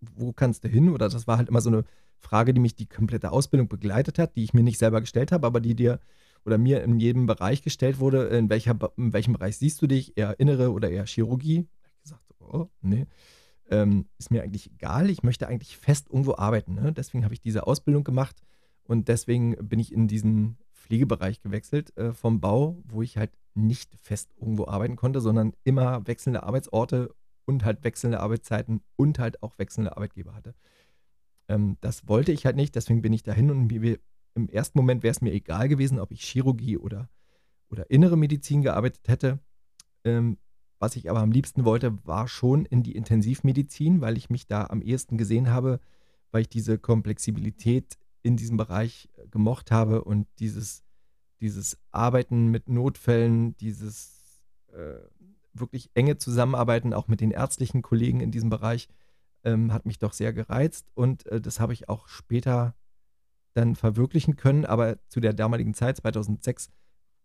wo kannst du hin? Oder das war halt immer so eine Frage, die mich die komplette Ausbildung begleitet hat, die ich mir nicht selber gestellt habe, aber die dir oder mir in jedem Bereich gestellt wurde. In, welcher, in welchem Bereich siehst du dich? Eher Innere oder eher Chirurgie? Ich gesagt, oh, nee. Ähm, ist mir eigentlich egal. Ich möchte eigentlich fest irgendwo arbeiten. Ne? Deswegen habe ich diese Ausbildung gemacht und deswegen bin ich in diesen Pflegebereich gewechselt äh, vom Bau, wo ich halt nicht fest irgendwo arbeiten konnte, sondern immer wechselnde Arbeitsorte und halt wechselnde Arbeitszeiten und halt auch wechselnde Arbeitgeber hatte. Ähm, das wollte ich halt nicht, deswegen bin ich dahin und mir, im ersten Moment wäre es mir egal gewesen, ob ich Chirurgie oder, oder innere Medizin gearbeitet hätte. Ähm, was ich aber am liebsten wollte, war schon in die Intensivmedizin, weil ich mich da am ehesten gesehen habe, weil ich diese Komplexibilität in diesem Bereich äh, gemocht habe und dieses, dieses Arbeiten mit Notfällen, dieses äh, wirklich enge Zusammenarbeiten, auch mit den ärztlichen Kollegen in diesem Bereich, ähm, hat mich doch sehr gereizt und äh, das habe ich auch später dann verwirklichen können. Aber zu der damaligen Zeit, 2006,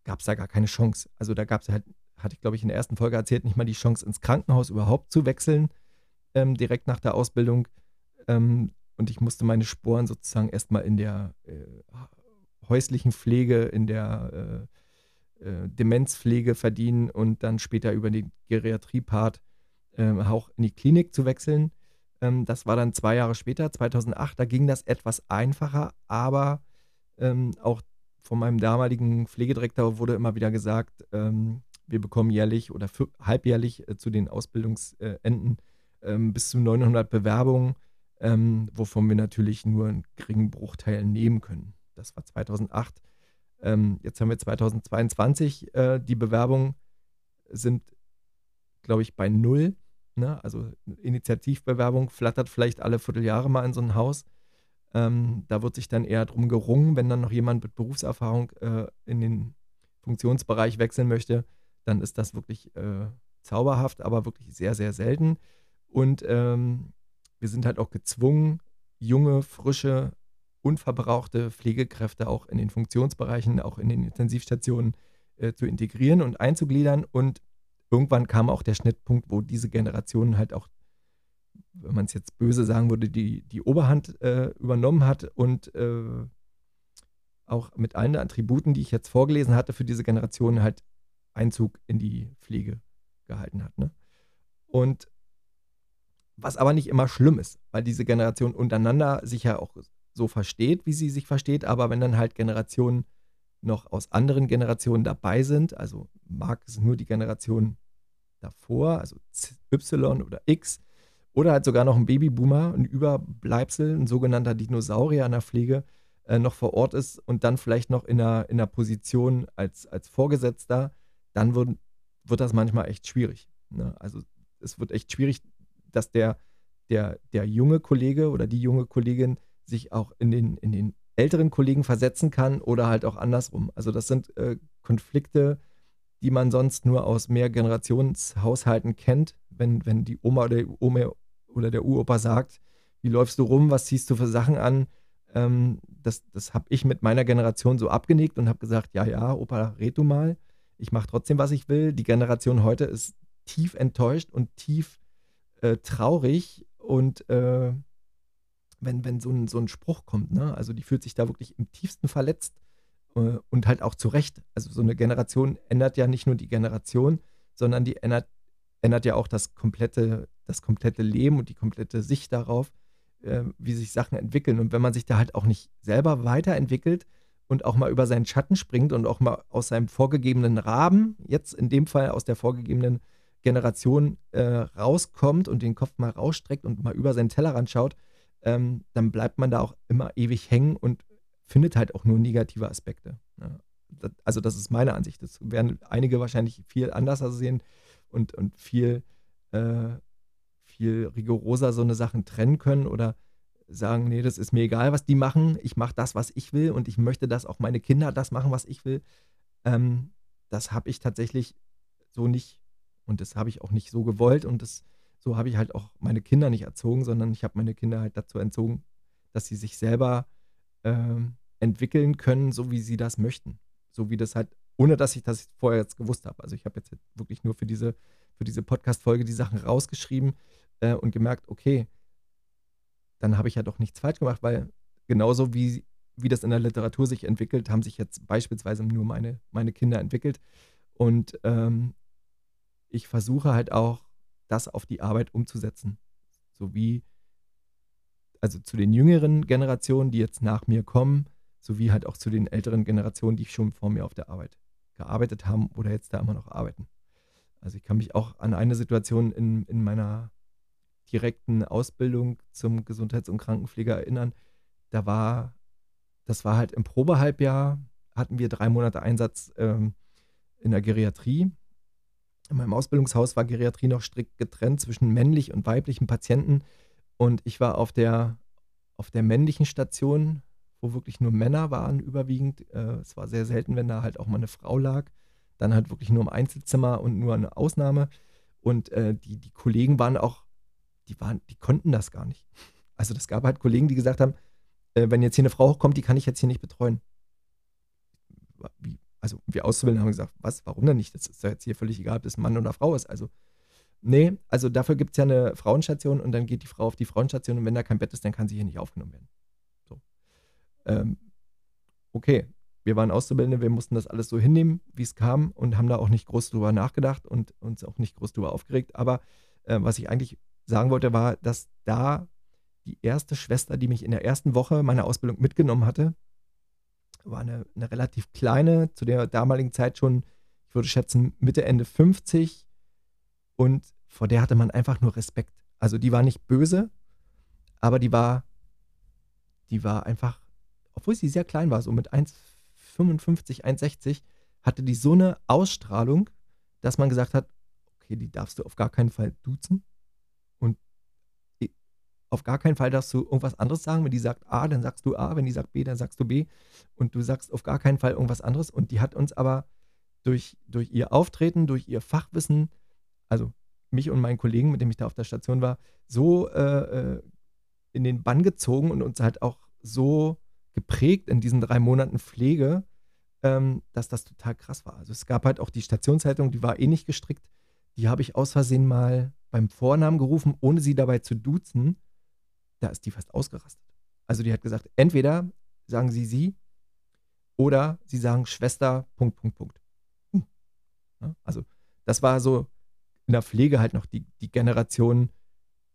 gab es da gar keine Chance. Also da gab es halt, hatte ich glaube ich in der ersten Folge erzählt, nicht mal die Chance ins Krankenhaus überhaupt zu wechseln, ähm, direkt nach der Ausbildung. Ähm, und ich musste meine Sporen sozusagen erstmal in der äh, häuslichen Pflege, in der äh, äh, Demenzpflege verdienen und dann später über den Geriatrie-Part äh, auch in die Klinik zu wechseln. Ähm, das war dann zwei Jahre später, 2008. Da ging das etwas einfacher, aber ähm, auch von meinem damaligen Pflegedirektor wurde immer wieder gesagt, ähm, wir bekommen jährlich oder halbjährlich äh, zu den Ausbildungsenden ähm, bis zu 900 Bewerbungen, ähm, wovon wir natürlich nur einen geringen Bruchteil nehmen können. Das war 2008. Ähm, jetzt haben wir 2022. Äh, die Bewerbungen sind, glaube ich, bei null. Ne? Also Initiativbewerbung flattert vielleicht alle Vierteljahre mal in so ein Haus. Ähm, da wird sich dann eher drum gerungen, wenn dann noch jemand mit Berufserfahrung äh, in den Funktionsbereich wechseln möchte, dann ist das wirklich äh, zauberhaft, aber wirklich sehr, sehr selten. Und ähm, wir sind halt auch gezwungen, junge, frische, unverbrauchte Pflegekräfte auch in den Funktionsbereichen, auch in den Intensivstationen äh, zu integrieren und einzugliedern. Und irgendwann kam auch der Schnittpunkt, wo diese Generation halt auch, wenn man es jetzt böse sagen würde, die, die Oberhand äh, übernommen hat und äh, auch mit allen Attributen, die ich jetzt vorgelesen hatte, für diese Generation halt Einzug in die Pflege gehalten hat. Ne? Und was aber nicht immer schlimm ist, weil diese Generation untereinander sich ja auch so versteht, wie sie sich versteht, aber wenn dann halt Generationen noch aus anderen Generationen dabei sind, also mag es nur die Generation davor, also Y oder X, oder halt sogar noch ein Babyboomer, ein Überbleibsel, ein sogenannter Dinosaurier an der Pflege, äh, noch vor Ort ist und dann vielleicht noch in einer, in einer Position als, als Vorgesetzter, dann wird, wird das manchmal echt schwierig. Ne? Also es wird echt schwierig, dass der, der, der junge Kollege oder die junge Kollegin sich auch in den, in den älteren Kollegen versetzen kann oder halt auch andersrum. Also das sind äh, Konflikte, die man sonst nur aus Mehrgenerationshaushalten kennt, wenn, wenn die Oma oder, die Oma oder der Uropa sagt, wie läufst du rum, was ziehst du für Sachen an, ähm, das das habe ich mit meiner Generation so abgenickt und habe gesagt, ja, ja, Opa, red du mal. Ich mache trotzdem, was ich will. Die Generation heute ist tief enttäuscht und tief äh, traurig und äh, wenn, wenn so ein, so ein Spruch kommt, ne? also die fühlt sich da wirklich im tiefsten verletzt und halt auch zu Recht. Also so eine Generation ändert ja nicht nur die Generation, sondern die ändert, ändert ja auch das komplette, das komplette Leben und die komplette Sicht darauf äh, wie sich Sachen entwickeln. Und wenn man sich da halt auch nicht selber weiterentwickelt und auch mal über seinen Schatten springt und auch mal aus seinem vorgegebenen Rahmen, jetzt in dem Fall aus der vorgegebenen Generation äh, rauskommt und den Kopf mal rausstreckt und mal über seinen Tellerrand schaut, ähm, dann bleibt man da auch immer ewig hängen und findet halt auch nur negative Aspekte. Das, also das ist meine Ansicht. Das werden einige wahrscheinlich viel anders sehen und, und viel äh, viel rigoroser so eine Sachen trennen können oder sagen, nee, das ist mir egal, was die machen, ich mache das, was ich will und ich möchte, dass auch meine Kinder das machen, was ich will. Ähm, das habe ich tatsächlich so nicht und das habe ich auch nicht so gewollt und das, so habe ich halt auch meine Kinder nicht erzogen, sondern ich habe meine Kinder halt dazu entzogen, dass sie sich selber ähm, entwickeln können, so wie sie das möchten. So wie das halt, ohne dass ich das vorher jetzt gewusst habe. Also ich habe jetzt wirklich nur für diese, für diese Podcast-Folge die Sachen rausgeschrieben, äh, und gemerkt, okay, dann habe ich ja doch nichts falsch gemacht, weil genauso wie, wie das in der Literatur sich entwickelt, haben sich jetzt beispielsweise nur meine, meine Kinder entwickelt. Und ähm, ich versuche halt auch, das auf die Arbeit umzusetzen. Sowie, also zu den jüngeren Generationen, die jetzt nach mir kommen, sowie halt auch zu den älteren Generationen, die schon vor mir auf der Arbeit gearbeitet haben oder jetzt da immer noch arbeiten. Also ich kann mich auch an eine Situation in, in meiner direkten Ausbildung zum Gesundheits- und Krankenpfleger erinnern. Da war, das war halt im Probehalbjahr, hatten wir drei Monate Einsatz ähm, in der Geriatrie. In meinem Ausbildungshaus war Geriatrie noch strikt getrennt zwischen männlich und weiblichen Patienten. Und ich war auf der, auf der männlichen Station, wo wirklich nur Männer waren, überwiegend. Äh, es war sehr selten, wenn da halt auch mal eine Frau lag. Dann halt wirklich nur im Einzelzimmer und nur eine Ausnahme. Und äh, die, die Kollegen waren auch die waren, die konnten das gar nicht. Also das gab halt Kollegen, die gesagt haben, äh, wenn jetzt hier eine Frau hochkommt, die kann ich jetzt hier nicht betreuen. Wie? Also wir Auszubildenden haben gesagt, was, warum denn nicht? Das ist ja jetzt hier völlig egal, ob das ein Mann oder Frau ist. Also, nee, also dafür gibt es ja eine Frauenstation und dann geht die Frau auf die Frauenstation und wenn da kein Bett ist, dann kann sie hier nicht aufgenommen werden. So. Ähm, okay, wir waren Auszubildende, wir mussten das alles so hinnehmen, wie es kam und haben da auch nicht groß drüber nachgedacht und uns auch nicht groß drüber aufgeregt. Aber äh, was ich eigentlich sagen wollte, war, dass da die erste Schwester, die mich in der ersten Woche meiner Ausbildung mitgenommen hatte, war eine, eine relativ kleine, zu der damaligen Zeit schon, ich würde schätzen, Mitte, Ende 50. Und vor der hatte man einfach nur Respekt. Also die war nicht böse, aber die war, die war einfach, obwohl sie sehr klein war, so mit 1,55, 1,60, hatte die so eine Ausstrahlung, dass man gesagt hat, okay, die darfst du auf gar keinen Fall duzen auf gar keinen Fall darfst du irgendwas anderes sagen. Wenn die sagt A, dann sagst du A. Wenn die sagt B, dann sagst du B. Und du sagst auf gar keinen Fall irgendwas anderes. Und die hat uns aber durch, durch ihr Auftreten, durch ihr Fachwissen, also mich und meinen Kollegen, mit dem ich da auf der Station war, so äh, äh in den Bann gezogen und uns halt auch so geprägt in diesen drei Monaten Pflege, ähm, dass das total krass war. Also es gab halt auch die Stationszeitung, die war eh nicht gestrickt. Die habe ich aus Versehen mal beim Vornamen gerufen, ohne sie dabei zu duzen da ist die fast ausgerastet. Also die hat gesagt, entweder sagen sie sie oder sie sagen Schwester, Punkt, Punkt, Punkt. Hm. Ja, also das war so in der Pflege halt noch die, die Generation,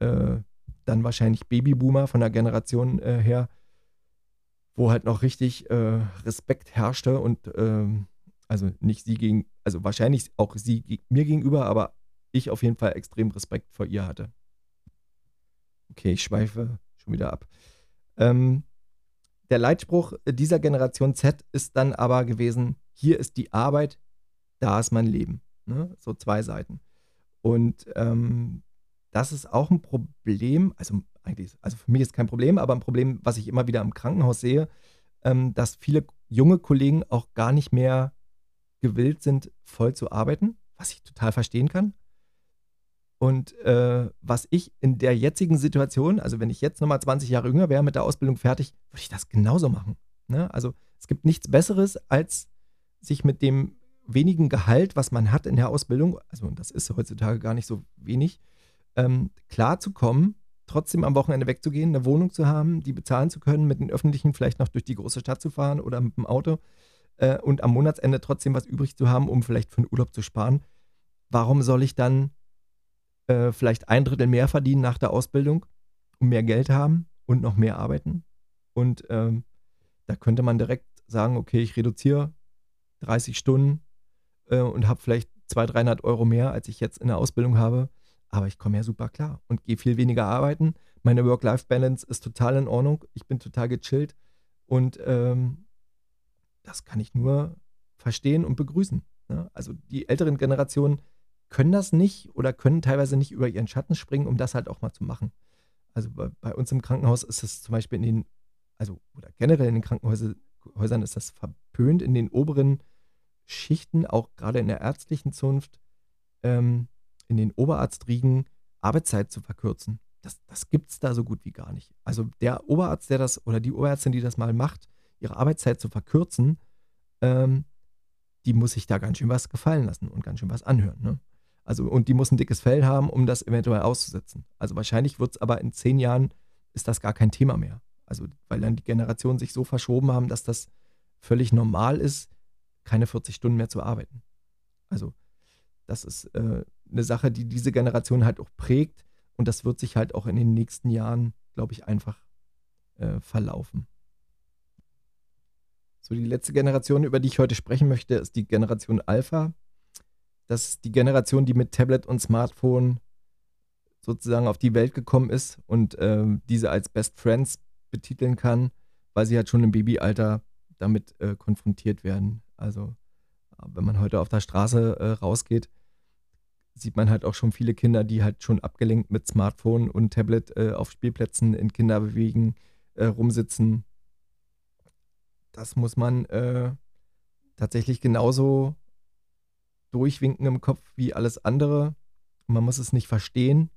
äh, dann wahrscheinlich Babyboomer von der Generation äh, her, wo halt noch richtig äh, Respekt herrschte und ähm, also nicht sie gegen, also wahrscheinlich auch sie mir gegenüber, aber ich auf jeden Fall extrem Respekt vor ihr hatte. Okay, ich schweife schon wieder ab. Ähm, der Leitspruch dieser Generation Z ist dann aber gewesen, hier ist die Arbeit, da ist mein Leben. Ne? So zwei Seiten. Und ähm, das ist auch ein Problem, also eigentlich, also für mich ist kein Problem, aber ein Problem, was ich immer wieder im Krankenhaus sehe, ähm, dass viele junge Kollegen auch gar nicht mehr gewillt sind, voll zu arbeiten, was ich total verstehen kann. Und äh, was ich in der jetzigen Situation, also wenn ich jetzt nochmal 20 Jahre jünger wäre mit der Ausbildung fertig, würde ich das genauso machen. Ne? Also es gibt nichts Besseres, als sich mit dem wenigen Gehalt, was man hat in der Ausbildung, also das ist heutzutage gar nicht so wenig, ähm, klarzukommen, trotzdem am Wochenende wegzugehen, eine Wohnung zu haben, die bezahlen zu können, mit den Öffentlichen vielleicht noch durch die große Stadt zu fahren oder mit dem Auto äh, und am Monatsende trotzdem was übrig zu haben, um vielleicht für einen Urlaub zu sparen. Warum soll ich dann äh, vielleicht ein Drittel mehr verdienen nach der Ausbildung und mehr Geld haben und noch mehr arbeiten. Und ähm, da könnte man direkt sagen, okay, ich reduziere 30 Stunden äh, und habe vielleicht 200, 300 Euro mehr, als ich jetzt in der Ausbildung habe. Aber ich komme ja super klar und gehe viel weniger arbeiten. Meine Work-Life-Balance ist total in Ordnung. Ich bin total gechillt. Und ähm, das kann ich nur verstehen und begrüßen. Ne? Also die älteren Generationen können das nicht oder können teilweise nicht über ihren Schatten springen, um das halt auch mal zu machen. Also bei, bei uns im Krankenhaus ist es zum Beispiel in den, also oder generell in den Krankenhäusern ist das verpönt, in den oberen Schichten, auch gerade in der ärztlichen Zunft, ähm, in den Oberarztriegen Arbeitszeit zu verkürzen. Das, das gibt es da so gut wie gar nicht. Also der Oberarzt, der das, oder die Oberärztin, die das mal macht, ihre Arbeitszeit zu verkürzen, ähm, die muss sich da ganz schön was gefallen lassen und ganz schön was anhören. Ne? Also, und die muss ein dickes Fell haben, um das eventuell auszusetzen. Also wahrscheinlich wird es aber in zehn Jahren ist das gar kein Thema mehr. Also, weil dann die Generationen sich so verschoben haben, dass das völlig normal ist, keine 40 Stunden mehr zu arbeiten. Also, das ist äh, eine Sache, die diese Generation halt auch prägt und das wird sich halt auch in den nächsten Jahren, glaube ich, einfach äh, verlaufen. So, die letzte Generation, über die ich heute sprechen möchte, ist die Generation Alpha das ist die Generation, die mit Tablet und Smartphone sozusagen auf die Welt gekommen ist und äh, diese als Best Friends betiteln kann, weil sie halt schon im Babyalter damit äh, konfrontiert werden. Also wenn man heute auf der Straße äh, rausgeht, sieht man halt auch schon viele Kinder, die halt schon abgelenkt mit Smartphone und Tablet äh, auf Spielplätzen in Kinderbewegen äh, rumsitzen. Das muss man äh, tatsächlich genauso durchwinken im Kopf wie alles andere. Man muss es nicht verstehen,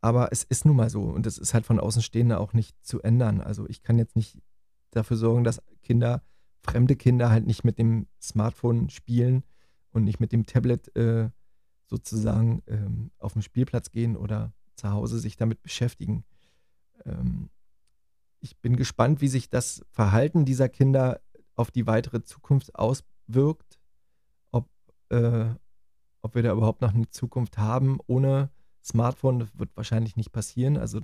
aber es ist nun mal so und es ist halt von Außenstehenden auch nicht zu ändern. Also ich kann jetzt nicht dafür sorgen, dass Kinder, fremde Kinder halt nicht mit dem Smartphone spielen und nicht mit dem Tablet äh, sozusagen ähm, auf den Spielplatz gehen oder zu Hause sich damit beschäftigen. Ähm, ich bin gespannt, wie sich das Verhalten dieser Kinder auf die weitere Zukunft auswirkt äh, ob wir da überhaupt noch eine Zukunft haben ohne Smartphone. Das wird wahrscheinlich nicht passieren. Also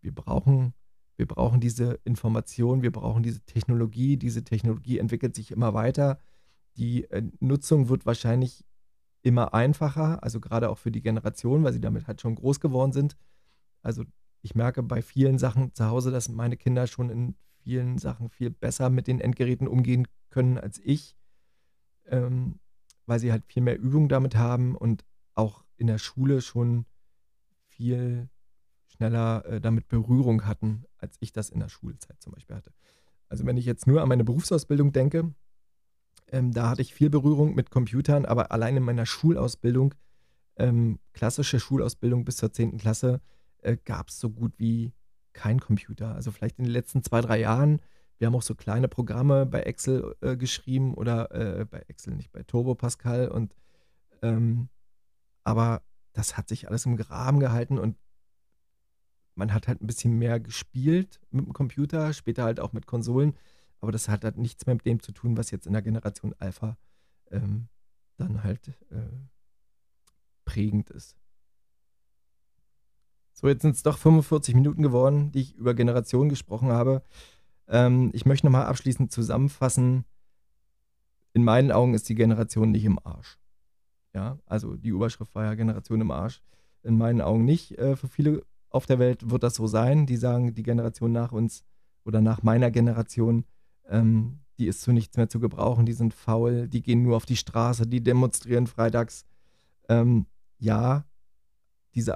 wir brauchen, wir brauchen diese Information, wir brauchen diese Technologie. Diese Technologie entwickelt sich immer weiter. Die äh, Nutzung wird wahrscheinlich immer einfacher, also gerade auch für die Generation, weil sie damit halt schon groß geworden sind. Also ich merke bei vielen Sachen zu Hause, dass meine Kinder schon in vielen Sachen viel besser mit den Endgeräten umgehen können als ich. Ähm, weil sie halt viel mehr Übung damit haben und auch in der Schule schon viel schneller äh, damit Berührung hatten, als ich das in der Schulzeit zum Beispiel hatte. Also wenn ich jetzt nur an meine Berufsausbildung denke, ähm, da hatte ich viel Berührung mit Computern, aber allein in meiner Schulausbildung, ähm, klassische Schulausbildung bis zur 10. Klasse, äh, gab es so gut wie kein Computer. Also vielleicht in den letzten zwei, drei Jahren. Wir haben auch so kleine Programme bei Excel äh, geschrieben oder äh, bei Excel, nicht bei Turbo Pascal. Und ähm, aber das hat sich alles im Graben gehalten und man hat halt ein bisschen mehr gespielt mit dem Computer, später halt auch mit Konsolen. Aber das hat halt nichts mehr mit dem zu tun, was jetzt in der Generation Alpha ähm, dann halt äh, prägend ist. So, jetzt sind es doch 45 Minuten geworden, die ich über Generationen gesprochen habe. Ähm, ich möchte nochmal abschließend zusammenfassen. In meinen Augen ist die Generation nicht im Arsch. Ja, also die Überschrift war ja Generation im Arsch. In meinen Augen nicht. Äh, für viele auf der Welt wird das so sein. Die sagen, die Generation nach uns oder nach meiner Generation, ähm, die ist zu nichts mehr zu gebrauchen, die sind faul, die gehen nur auf die Straße, die demonstrieren freitags. Ähm, ja, diese,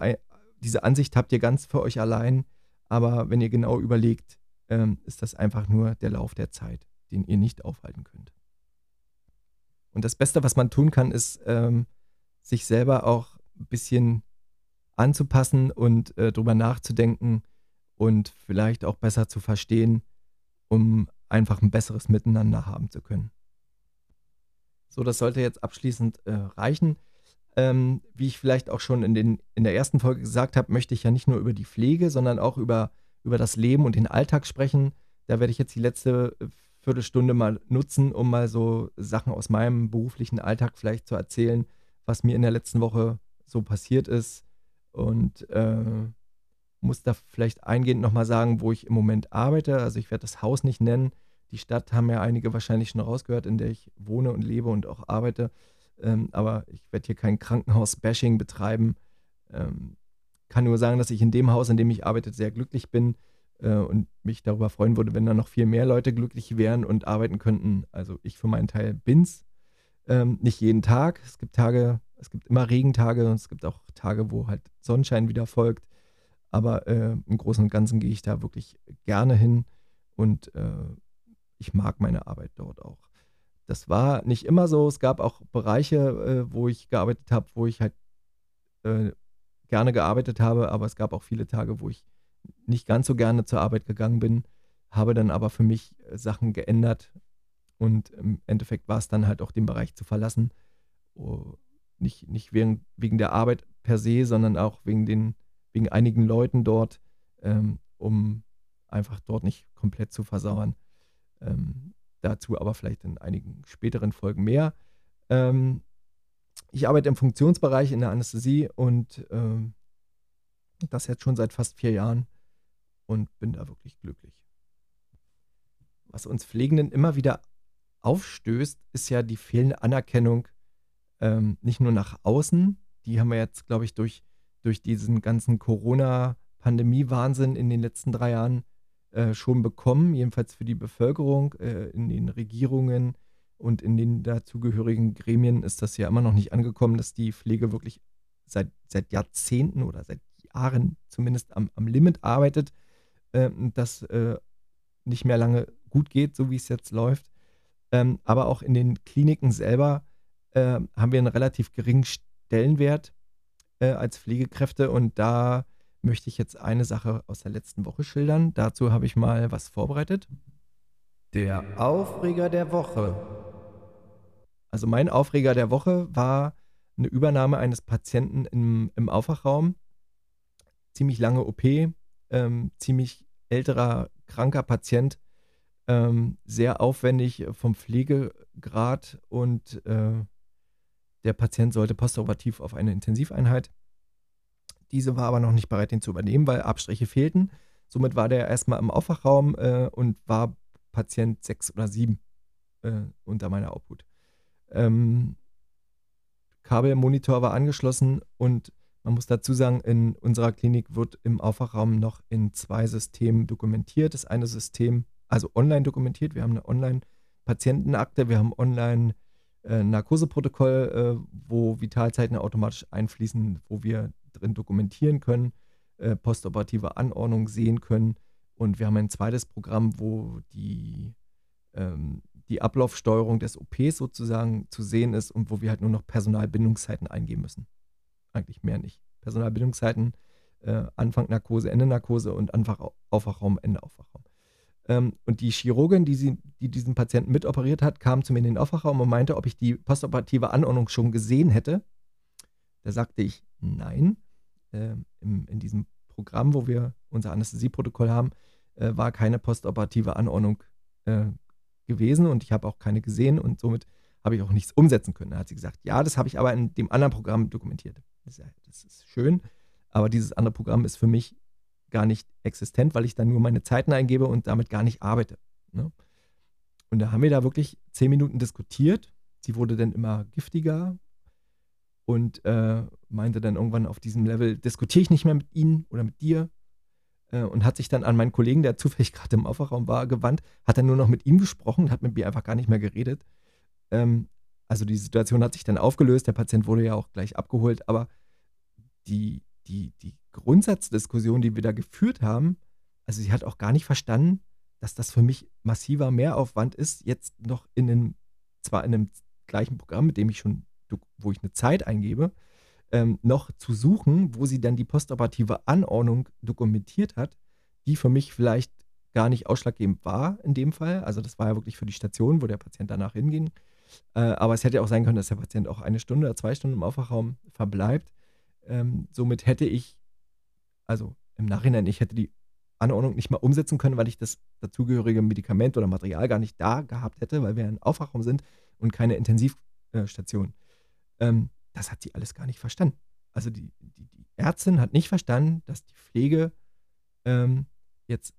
diese Ansicht habt ihr ganz für euch allein, aber wenn ihr genau überlegt, ähm, ist das einfach nur der Lauf der Zeit, den ihr nicht aufhalten könnt. Und das Beste, was man tun kann, ist, ähm, sich selber auch ein bisschen anzupassen und äh, drüber nachzudenken und vielleicht auch besser zu verstehen, um einfach ein besseres Miteinander haben zu können. So, das sollte jetzt abschließend äh, reichen. Ähm, wie ich vielleicht auch schon in, den, in der ersten Folge gesagt habe, möchte ich ja nicht nur über die Pflege, sondern auch über, über das Leben und den Alltag sprechen. Da werde ich jetzt die letzte äh, Viertelstunde mal nutzen, um mal so Sachen aus meinem beruflichen Alltag vielleicht zu erzählen, was mir in der letzten Woche so passiert ist. Und äh, muss da vielleicht eingehend nochmal sagen, wo ich im Moment arbeite. Also ich werde das Haus nicht nennen. Die Stadt haben ja einige wahrscheinlich schon rausgehört, in der ich wohne und lebe und auch arbeite. Ähm, aber ich werde hier kein Krankenhaus-Bashing betreiben. Ähm, kann nur sagen, dass ich in dem Haus, in dem ich arbeite, sehr glücklich bin äh, und mich darüber freuen würde, wenn da noch viel mehr Leute glücklich wären und arbeiten könnten. Also ich für meinen Teil bin's. Ähm, nicht jeden Tag. Es gibt Tage, es gibt immer Regentage und es gibt auch Tage, wo halt Sonnenschein wieder folgt. Aber äh, im Großen und Ganzen gehe ich da wirklich gerne hin und äh, ich mag meine Arbeit dort auch. Das war nicht immer so. Es gab auch Bereiche, äh, wo ich gearbeitet habe, wo ich halt äh, gerne gearbeitet habe, aber es gab auch viele Tage, wo ich nicht ganz so gerne zur Arbeit gegangen bin, habe dann aber für mich äh, Sachen geändert und im Endeffekt war es dann halt auch den Bereich zu verlassen. Nicht nicht wegen, wegen der Arbeit per se, sondern auch wegen, den, wegen einigen Leuten dort, ähm, um einfach dort nicht komplett zu versauern. Ähm, Dazu aber vielleicht in einigen späteren Folgen mehr. Ähm, ich arbeite im Funktionsbereich in der Anästhesie und ähm, das jetzt schon seit fast vier Jahren und bin da wirklich glücklich. Was uns Pflegenden immer wieder aufstößt, ist ja die fehlende Anerkennung ähm, nicht nur nach außen, die haben wir jetzt, glaube ich, durch, durch diesen ganzen Corona-Pandemie-Wahnsinn in den letzten drei Jahren äh, schon bekommen, jedenfalls für die Bevölkerung, äh, in den Regierungen und in den dazugehörigen Gremien ist das ja immer noch nicht angekommen, dass die Pflege wirklich seit, seit Jahrzehnten oder seit Jahren zumindest am, am Limit arbeitet, äh, das äh, nicht mehr lange gut geht, so wie es jetzt läuft. Ähm, aber auch in den Kliniken selber äh, haben wir einen relativ geringen Stellenwert äh, als Pflegekräfte und da möchte ich jetzt eine Sache aus der letzten Woche schildern. Dazu habe ich mal was vorbereitet. Der Aufreger der Woche. Also mein Aufreger der Woche war eine Übernahme eines Patienten im, im Aufwachraum. Ziemlich lange OP, ähm, ziemlich älterer, kranker Patient, ähm, sehr aufwendig vom Pflegegrad und äh, der Patient sollte postoperativ auf eine Intensiveinheit. Diese war aber noch nicht bereit, den zu übernehmen, weil Abstriche fehlten. Somit war der erstmal im Aufwachraum äh, und war Patient 6 oder 7 äh, unter meiner Obhut. Ähm, Kabelmonitor war angeschlossen und man muss dazu sagen, in unserer Klinik wird im Aufwachraum noch in zwei Systemen dokumentiert. Das eine System, also online dokumentiert, wir haben eine Online-Patientenakte, wir haben online äh, Narkoseprotokoll, äh, wo Vitalzeiten automatisch einfließen, wo wir drin dokumentieren können. äh, postoperative Anordnung sehen können. Und wir haben ein zweites Programm, wo die, ähm, die Ablaufsteuerung des OPs sozusagen zu sehen ist und wo wir halt nur noch Personalbindungszeiten eingeben müssen. Eigentlich mehr nicht. Personalbindungszeiten, äh, Anfang Narkose, Ende Narkose und Anfang Aufwachraum, Ende Aufwachraum. Ähm, und die Chirurgin, die, sie, die diesen Patienten mitoperiert hat, kam zu mir in den Aufwachraum und meinte, ob ich die postoperative Anordnung schon gesehen hätte. Da sagte ich nein. Äh, im, in diesem Programm, wo wir unser Anästhesieprotokoll haben, äh, war keine postoperative Anordnung äh, gewesen und ich habe auch keine gesehen und somit habe ich auch nichts umsetzen können. Da hat sie gesagt, ja, das habe ich aber in dem anderen Programm dokumentiert. Das ist schön, aber dieses andere Programm ist für mich gar nicht existent, weil ich dann nur meine Zeiten eingebe und damit gar nicht arbeite. Ne? Und da haben wir da wirklich zehn Minuten diskutiert. Sie wurde dann immer giftiger und äh, meinte dann irgendwann auf diesem Level, diskutiere ich nicht mehr mit Ihnen oder mit dir. Äh, und hat sich dann an meinen Kollegen, der zufällig *laughs* gerade im Aufwachraum war, gewandt, hat dann nur noch mit ihm gesprochen, hat mit mir einfach gar nicht mehr geredet. Ähm, also die Situation hat sich dann aufgelöst, der Patient wurde ja auch gleich abgeholt, aber die, die, die Grundsatzdiskussion, die wir da geführt haben, also sie hat auch gar nicht verstanden, dass das für mich massiver Mehraufwand ist, jetzt noch in einem, zwar in einem gleichen Programm, mit dem ich schon, wo ich eine Zeit eingebe, ähm, noch zu suchen, wo sie dann die postoperative Anordnung dokumentiert hat, die für mich vielleicht gar nicht ausschlaggebend war in dem Fall. Also das war ja wirklich für die Station, wo der Patient danach hinging. Äh, aber es hätte auch sein können, dass der Patient auch eine Stunde oder zwei Stunden im Aufwachraum verbleibt. Ähm, somit hätte ich, also im Nachhinein, ich hätte die Anordnung nicht mal umsetzen können, weil ich das dazugehörige Medikament oder Material gar nicht da gehabt hätte, weil wir ein Aufwachraum sind und keine Intensivstation. Ähm, das hat sie alles gar nicht verstanden. Also die, die, die Ärztin hat nicht verstanden, dass die Pflege ähm, jetzt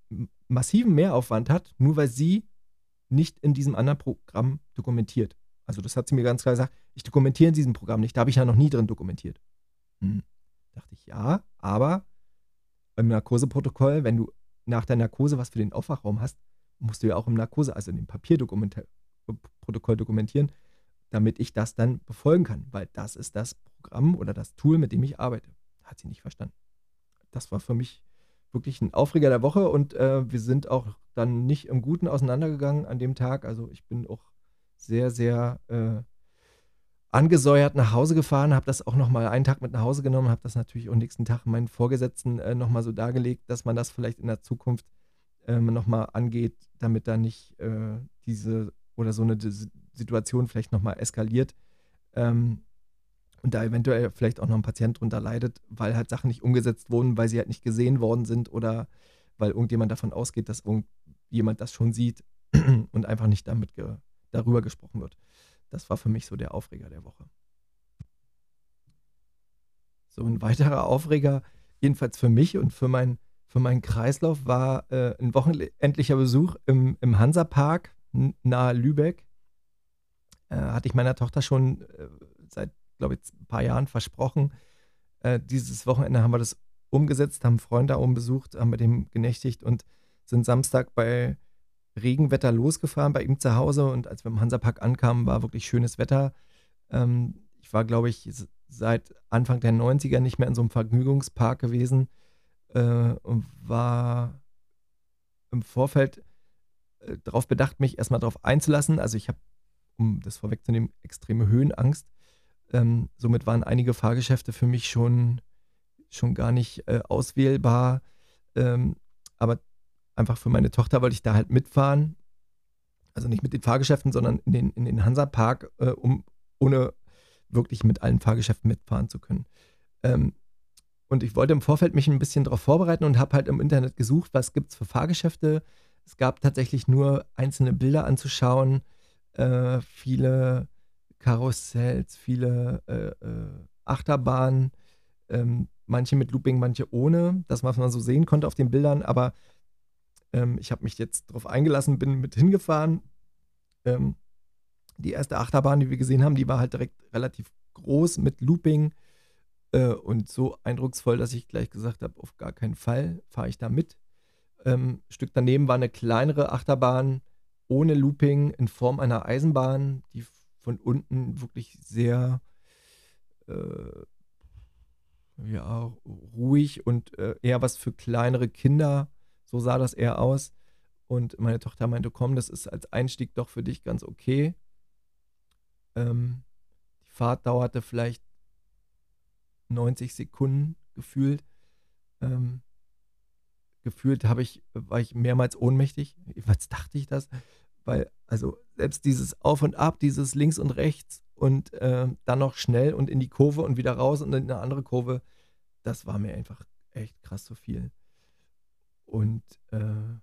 massiven Mehraufwand hat, nur weil sie nicht in diesem anderen Programm dokumentiert. Also das hat sie mir ganz klar gesagt, ich dokumentiere in diesem Programm nicht, da habe ich ja noch nie drin dokumentiert. Hm. Dachte ich, ja, aber im Narkoseprotokoll, wenn du nach der Narkose was für den Aufwachraum hast, musst du ja auch im Narkose, also in dem Papierprotokoll dokumentieren, damit ich das dann befolgen kann, weil das ist das Programm oder das Tool, mit dem ich arbeite. Hat sie nicht verstanden. Das war für mich wirklich ein Aufreger der Woche und äh, wir sind auch dann nicht im Guten auseinandergegangen an dem Tag. Also ich bin auch sehr, sehr äh, angesäuert nach Hause gefahren, habe das auch nochmal einen Tag mit nach Hause genommen, habe das natürlich am nächsten Tag meinen Vorgesetzten äh, nochmal so dargelegt, dass man das vielleicht in der Zukunft äh, nochmal angeht, damit da nicht äh, diese oder so eine Situation vielleicht nochmal eskaliert ähm, und da eventuell vielleicht auch noch ein Patient drunter leidet, weil halt Sachen nicht umgesetzt wurden, weil sie halt nicht gesehen worden sind oder weil irgendjemand davon ausgeht, dass irgendjemand das schon sieht *clears throat* und einfach nicht damit ge darüber gesprochen wird. Das war für mich so der Aufreger der Woche. So ein weiterer Aufreger, jedenfalls für mich und für, mein, für meinen Kreislauf, war äh, ein wochenendlicher Besuch im, im Hansapark nahe Lübeck. Äh, hatte ich meiner Tochter schon äh, seit, glaube ich, ein paar Jahren versprochen. Äh, dieses Wochenende haben wir das umgesetzt, haben einen Freund da oben besucht, haben mit dem genächtigt und sind Samstag bei Regenwetter losgefahren bei ihm zu Hause und als wir im Hansapark ankamen, war wirklich schönes Wetter. Ähm, ich war, glaube ich, seit Anfang der 90er nicht mehr in so einem Vergnügungspark gewesen äh, und war im Vorfeld äh, darauf bedacht, mich erstmal darauf einzulassen. Also ich habe, um das vorwegzunehmen, extreme Höhenangst. Ähm, somit waren einige Fahrgeschäfte für mich schon, schon gar nicht äh, auswählbar. Ähm, aber einfach für meine Tochter wollte ich da halt mitfahren. Also nicht mit den Fahrgeschäften, sondern in den, in den Hansa-Park, äh, um ohne wirklich mit allen Fahrgeschäften mitfahren zu können. Ähm, und ich wollte im Vorfeld mich ein bisschen darauf vorbereiten und habe halt im Internet gesucht, was gibt es für Fahrgeschäfte. Es gab tatsächlich nur einzelne Bilder anzuschauen, äh, viele Karussells, viele äh, äh, Achterbahnen, ähm, manche mit Looping, manche ohne, das was man so sehen konnte auf den Bildern, aber ähm, ich habe mich jetzt darauf eingelassen, bin mit hingefahren. Ähm, die erste Achterbahn, die wir gesehen haben, die war halt direkt relativ groß mit Looping äh, und so eindrucksvoll, dass ich gleich gesagt habe, auf gar keinen Fall fahre ich da mit. Ähm, Stück daneben war eine kleinere Achterbahn ohne Looping in Form einer Eisenbahn, die von unten wirklich sehr, äh, ja, ruhig und äh, eher was für kleinere Kinder. So sah das eher aus. Und meine Tochter meinte, komm, das ist als Einstieg doch für dich ganz okay. Ähm, die Fahrt dauerte vielleicht 90 Sekunden gefühlt. Ähm, gefühlt habe ich, war ich mehrmals ohnmächtig. Was dachte ich das? Weil, also selbst dieses Auf und Ab, dieses links und rechts und äh, dann noch schnell und in die Kurve und wieder raus und in eine andere Kurve, das war mir einfach echt krass zu viel. Und äh,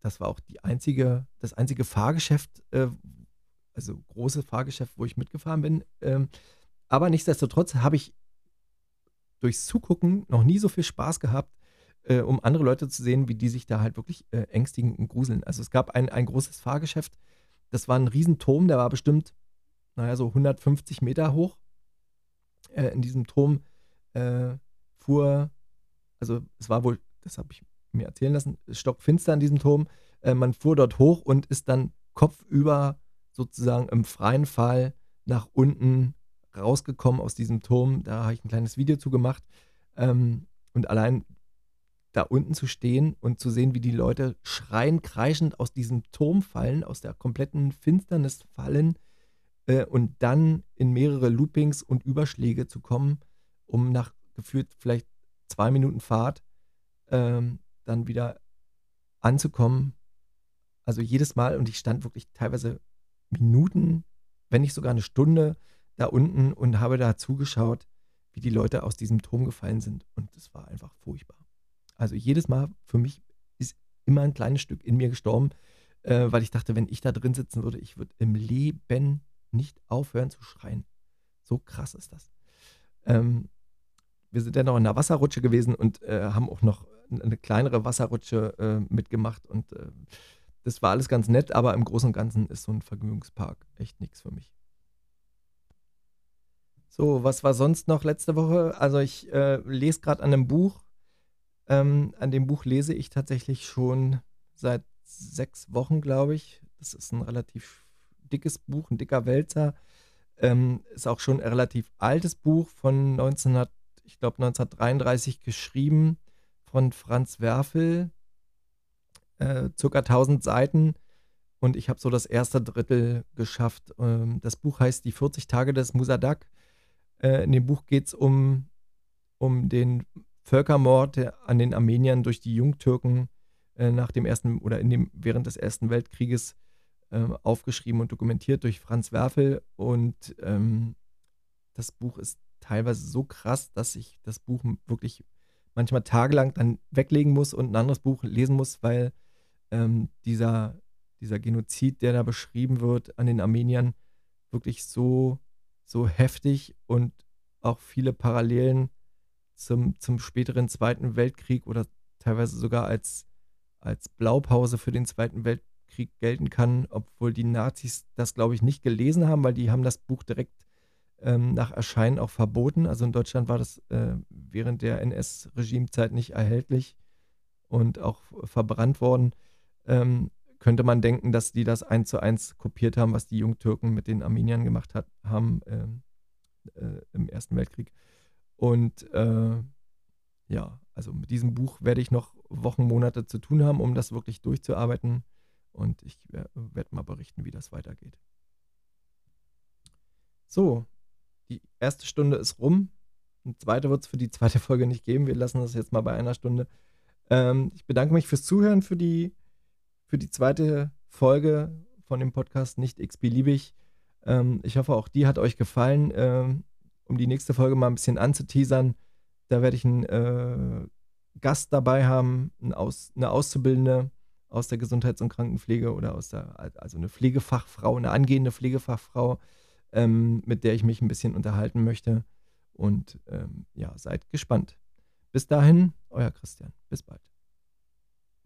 das war auch die einzige, das einzige Fahrgeschäft, äh, also große Fahrgeschäft, wo ich mitgefahren bin. Ähm, aber nichtsdestotrotz habe ich durchs Zugucken noch nie so viel Spaß gehabt, äh, um andere Leute zu sehen, wie die sich da halt wirklich äh, ängstigen und gruseln. Also es gab ein, ein großes Fahrgeschäft, das war ein Riesenturm, der war bestimmt, naja, so 150 Meter hoch. Äh, in diesem Turm äh, fuhr, also es war wohl, das habe ich mir erzählen lassen, stockfinster in diesem Turm. Äh, man fuhr dort hoch und ist dann kopfüber sozusagen im freien Fall nach unten rausgekommen aus diesem Turm. Da habe ich ein kleines Video zu gemacht. Ähm, und allein da unten zu stehen und zu sehen, wie die Leute schreien, kreischend aus diesem Turm fallen, aus der kompletten Finsternis fallen äh, und dann in mehrere Loopings und Überschläge zu kommen, um nach gefühlt vielleicht zwei Minuten Fahrt ähm, dann wieder anzukommen. Also jedes Mal und ich stand wirklich teilweise Minuten, wenn nicht sogar eine Stunde da unten und habe da zugeschaut, wie die Leute aus diesem Turm gefallen sind. Und es war einfach furchtbar. Also jedes Mal für mich ist immer ein kleines Stück in mir gestorben, äh, weil ich dachte, wenn ich da drin sitzen würde, ich würde im Leben nicht aufhören zu schreien. So krass ist das. Ähm, wir sind dann noch in einer Wasserrutsche gewesen und äh, haben auch noch eine kleinere Wasserrutsche äh, mitgemacht und äh, das war alles ganz nett, aber im Großen und Ganzen ist so ein Vergnügungspark echt nichts für mich. So, was war sonst noch letzte Woche? Also ich äh, lese gerade an einem Buch. Ähm, an dem Buch lese ich tatsächlich schon seit sechs Wochen, glaube ich. Das ist ein relativ dickes Buch, ein dicker Wälzer. Ähm, ist auch schon ein relativ altes Buch von 1900 ich glaube 1933 geschrieben von Franz Werfel, äh, circa 1000 Seiten. Und ich habe so das erste Drittel geschafft. Ähm, das Buch heißt Die 40 Tage des Musadak. Äh, in dem Buch geht es um, um den Völkermord an den Armeniern durch die Jungtürken äh, nach dem ersten oder in dem, während des Ersten Weltkrieges äh, aufgeschrieben und dokumentiert durch Franz Werfel. Und ähm, das Buch ist teilweise so krass, dass ich das Buch wirklich manchmal tagelang dann weglegen muss und ein anderes Buch lesen muss, weil ähm, dieser, dieser Genozid, der da beschrieben wird an den Armeniern, wirklich so, so heftig und auch viele Parallelen zum, zum späteren Zweiten Weltkrieg oder teilweise sogar als, als Blaupause für den Zweiten Weltkrieg gelten kann, obwohl die Nazis das, glaube ich, nicht gelesen haben, weil die haben das Buch direkt ähm, nach Erscheinen auch verboten. Also in Deutschland war das äh, während der NS-Regimezeit nicht erhältlich und auch verbrannt worden. Ähm, könnte man denken, dass die das eins zu eins kopiert haben, was die Jungtürken mit den Armeniern gemacht hat, haben äh, äh, im Ersten Weltkrieg. Und äh, ja, also mit diesem Buch werde ich noch Wochen, Monate zu tun haben, um das wirklich durchzuarbeiten. Und ich werde mal berichten, wie das weitergeht. So, die erste Stunde ist rum. Eine zweite wird es für die zweite Folge nicht geben. Wir lassen das jetzt mal bei einer Stunde. Ähm, ich bedanke mich fürs Zuhören für die, für die zweite Folge von dem Podcast Nicht x-beliebig. Ähm, ich hoffe, auch die hat euch gefallen. Ähm, um die nächste Folge mal ein bisschen anzuteasern, da werde ich einen äh, Gast dabei haben, ein Aus, eine Auszubildende aus der Gesundheits- und Krankenpflege oder aus der, also eine Pflegefachfrau, eine angehende Pflegefachfrau, ähm, mit der ich mich ein bisschen unterhalten möchte. Und ähm, ja, seid gespannt. Bis dahin, euer Christian. Bis bald.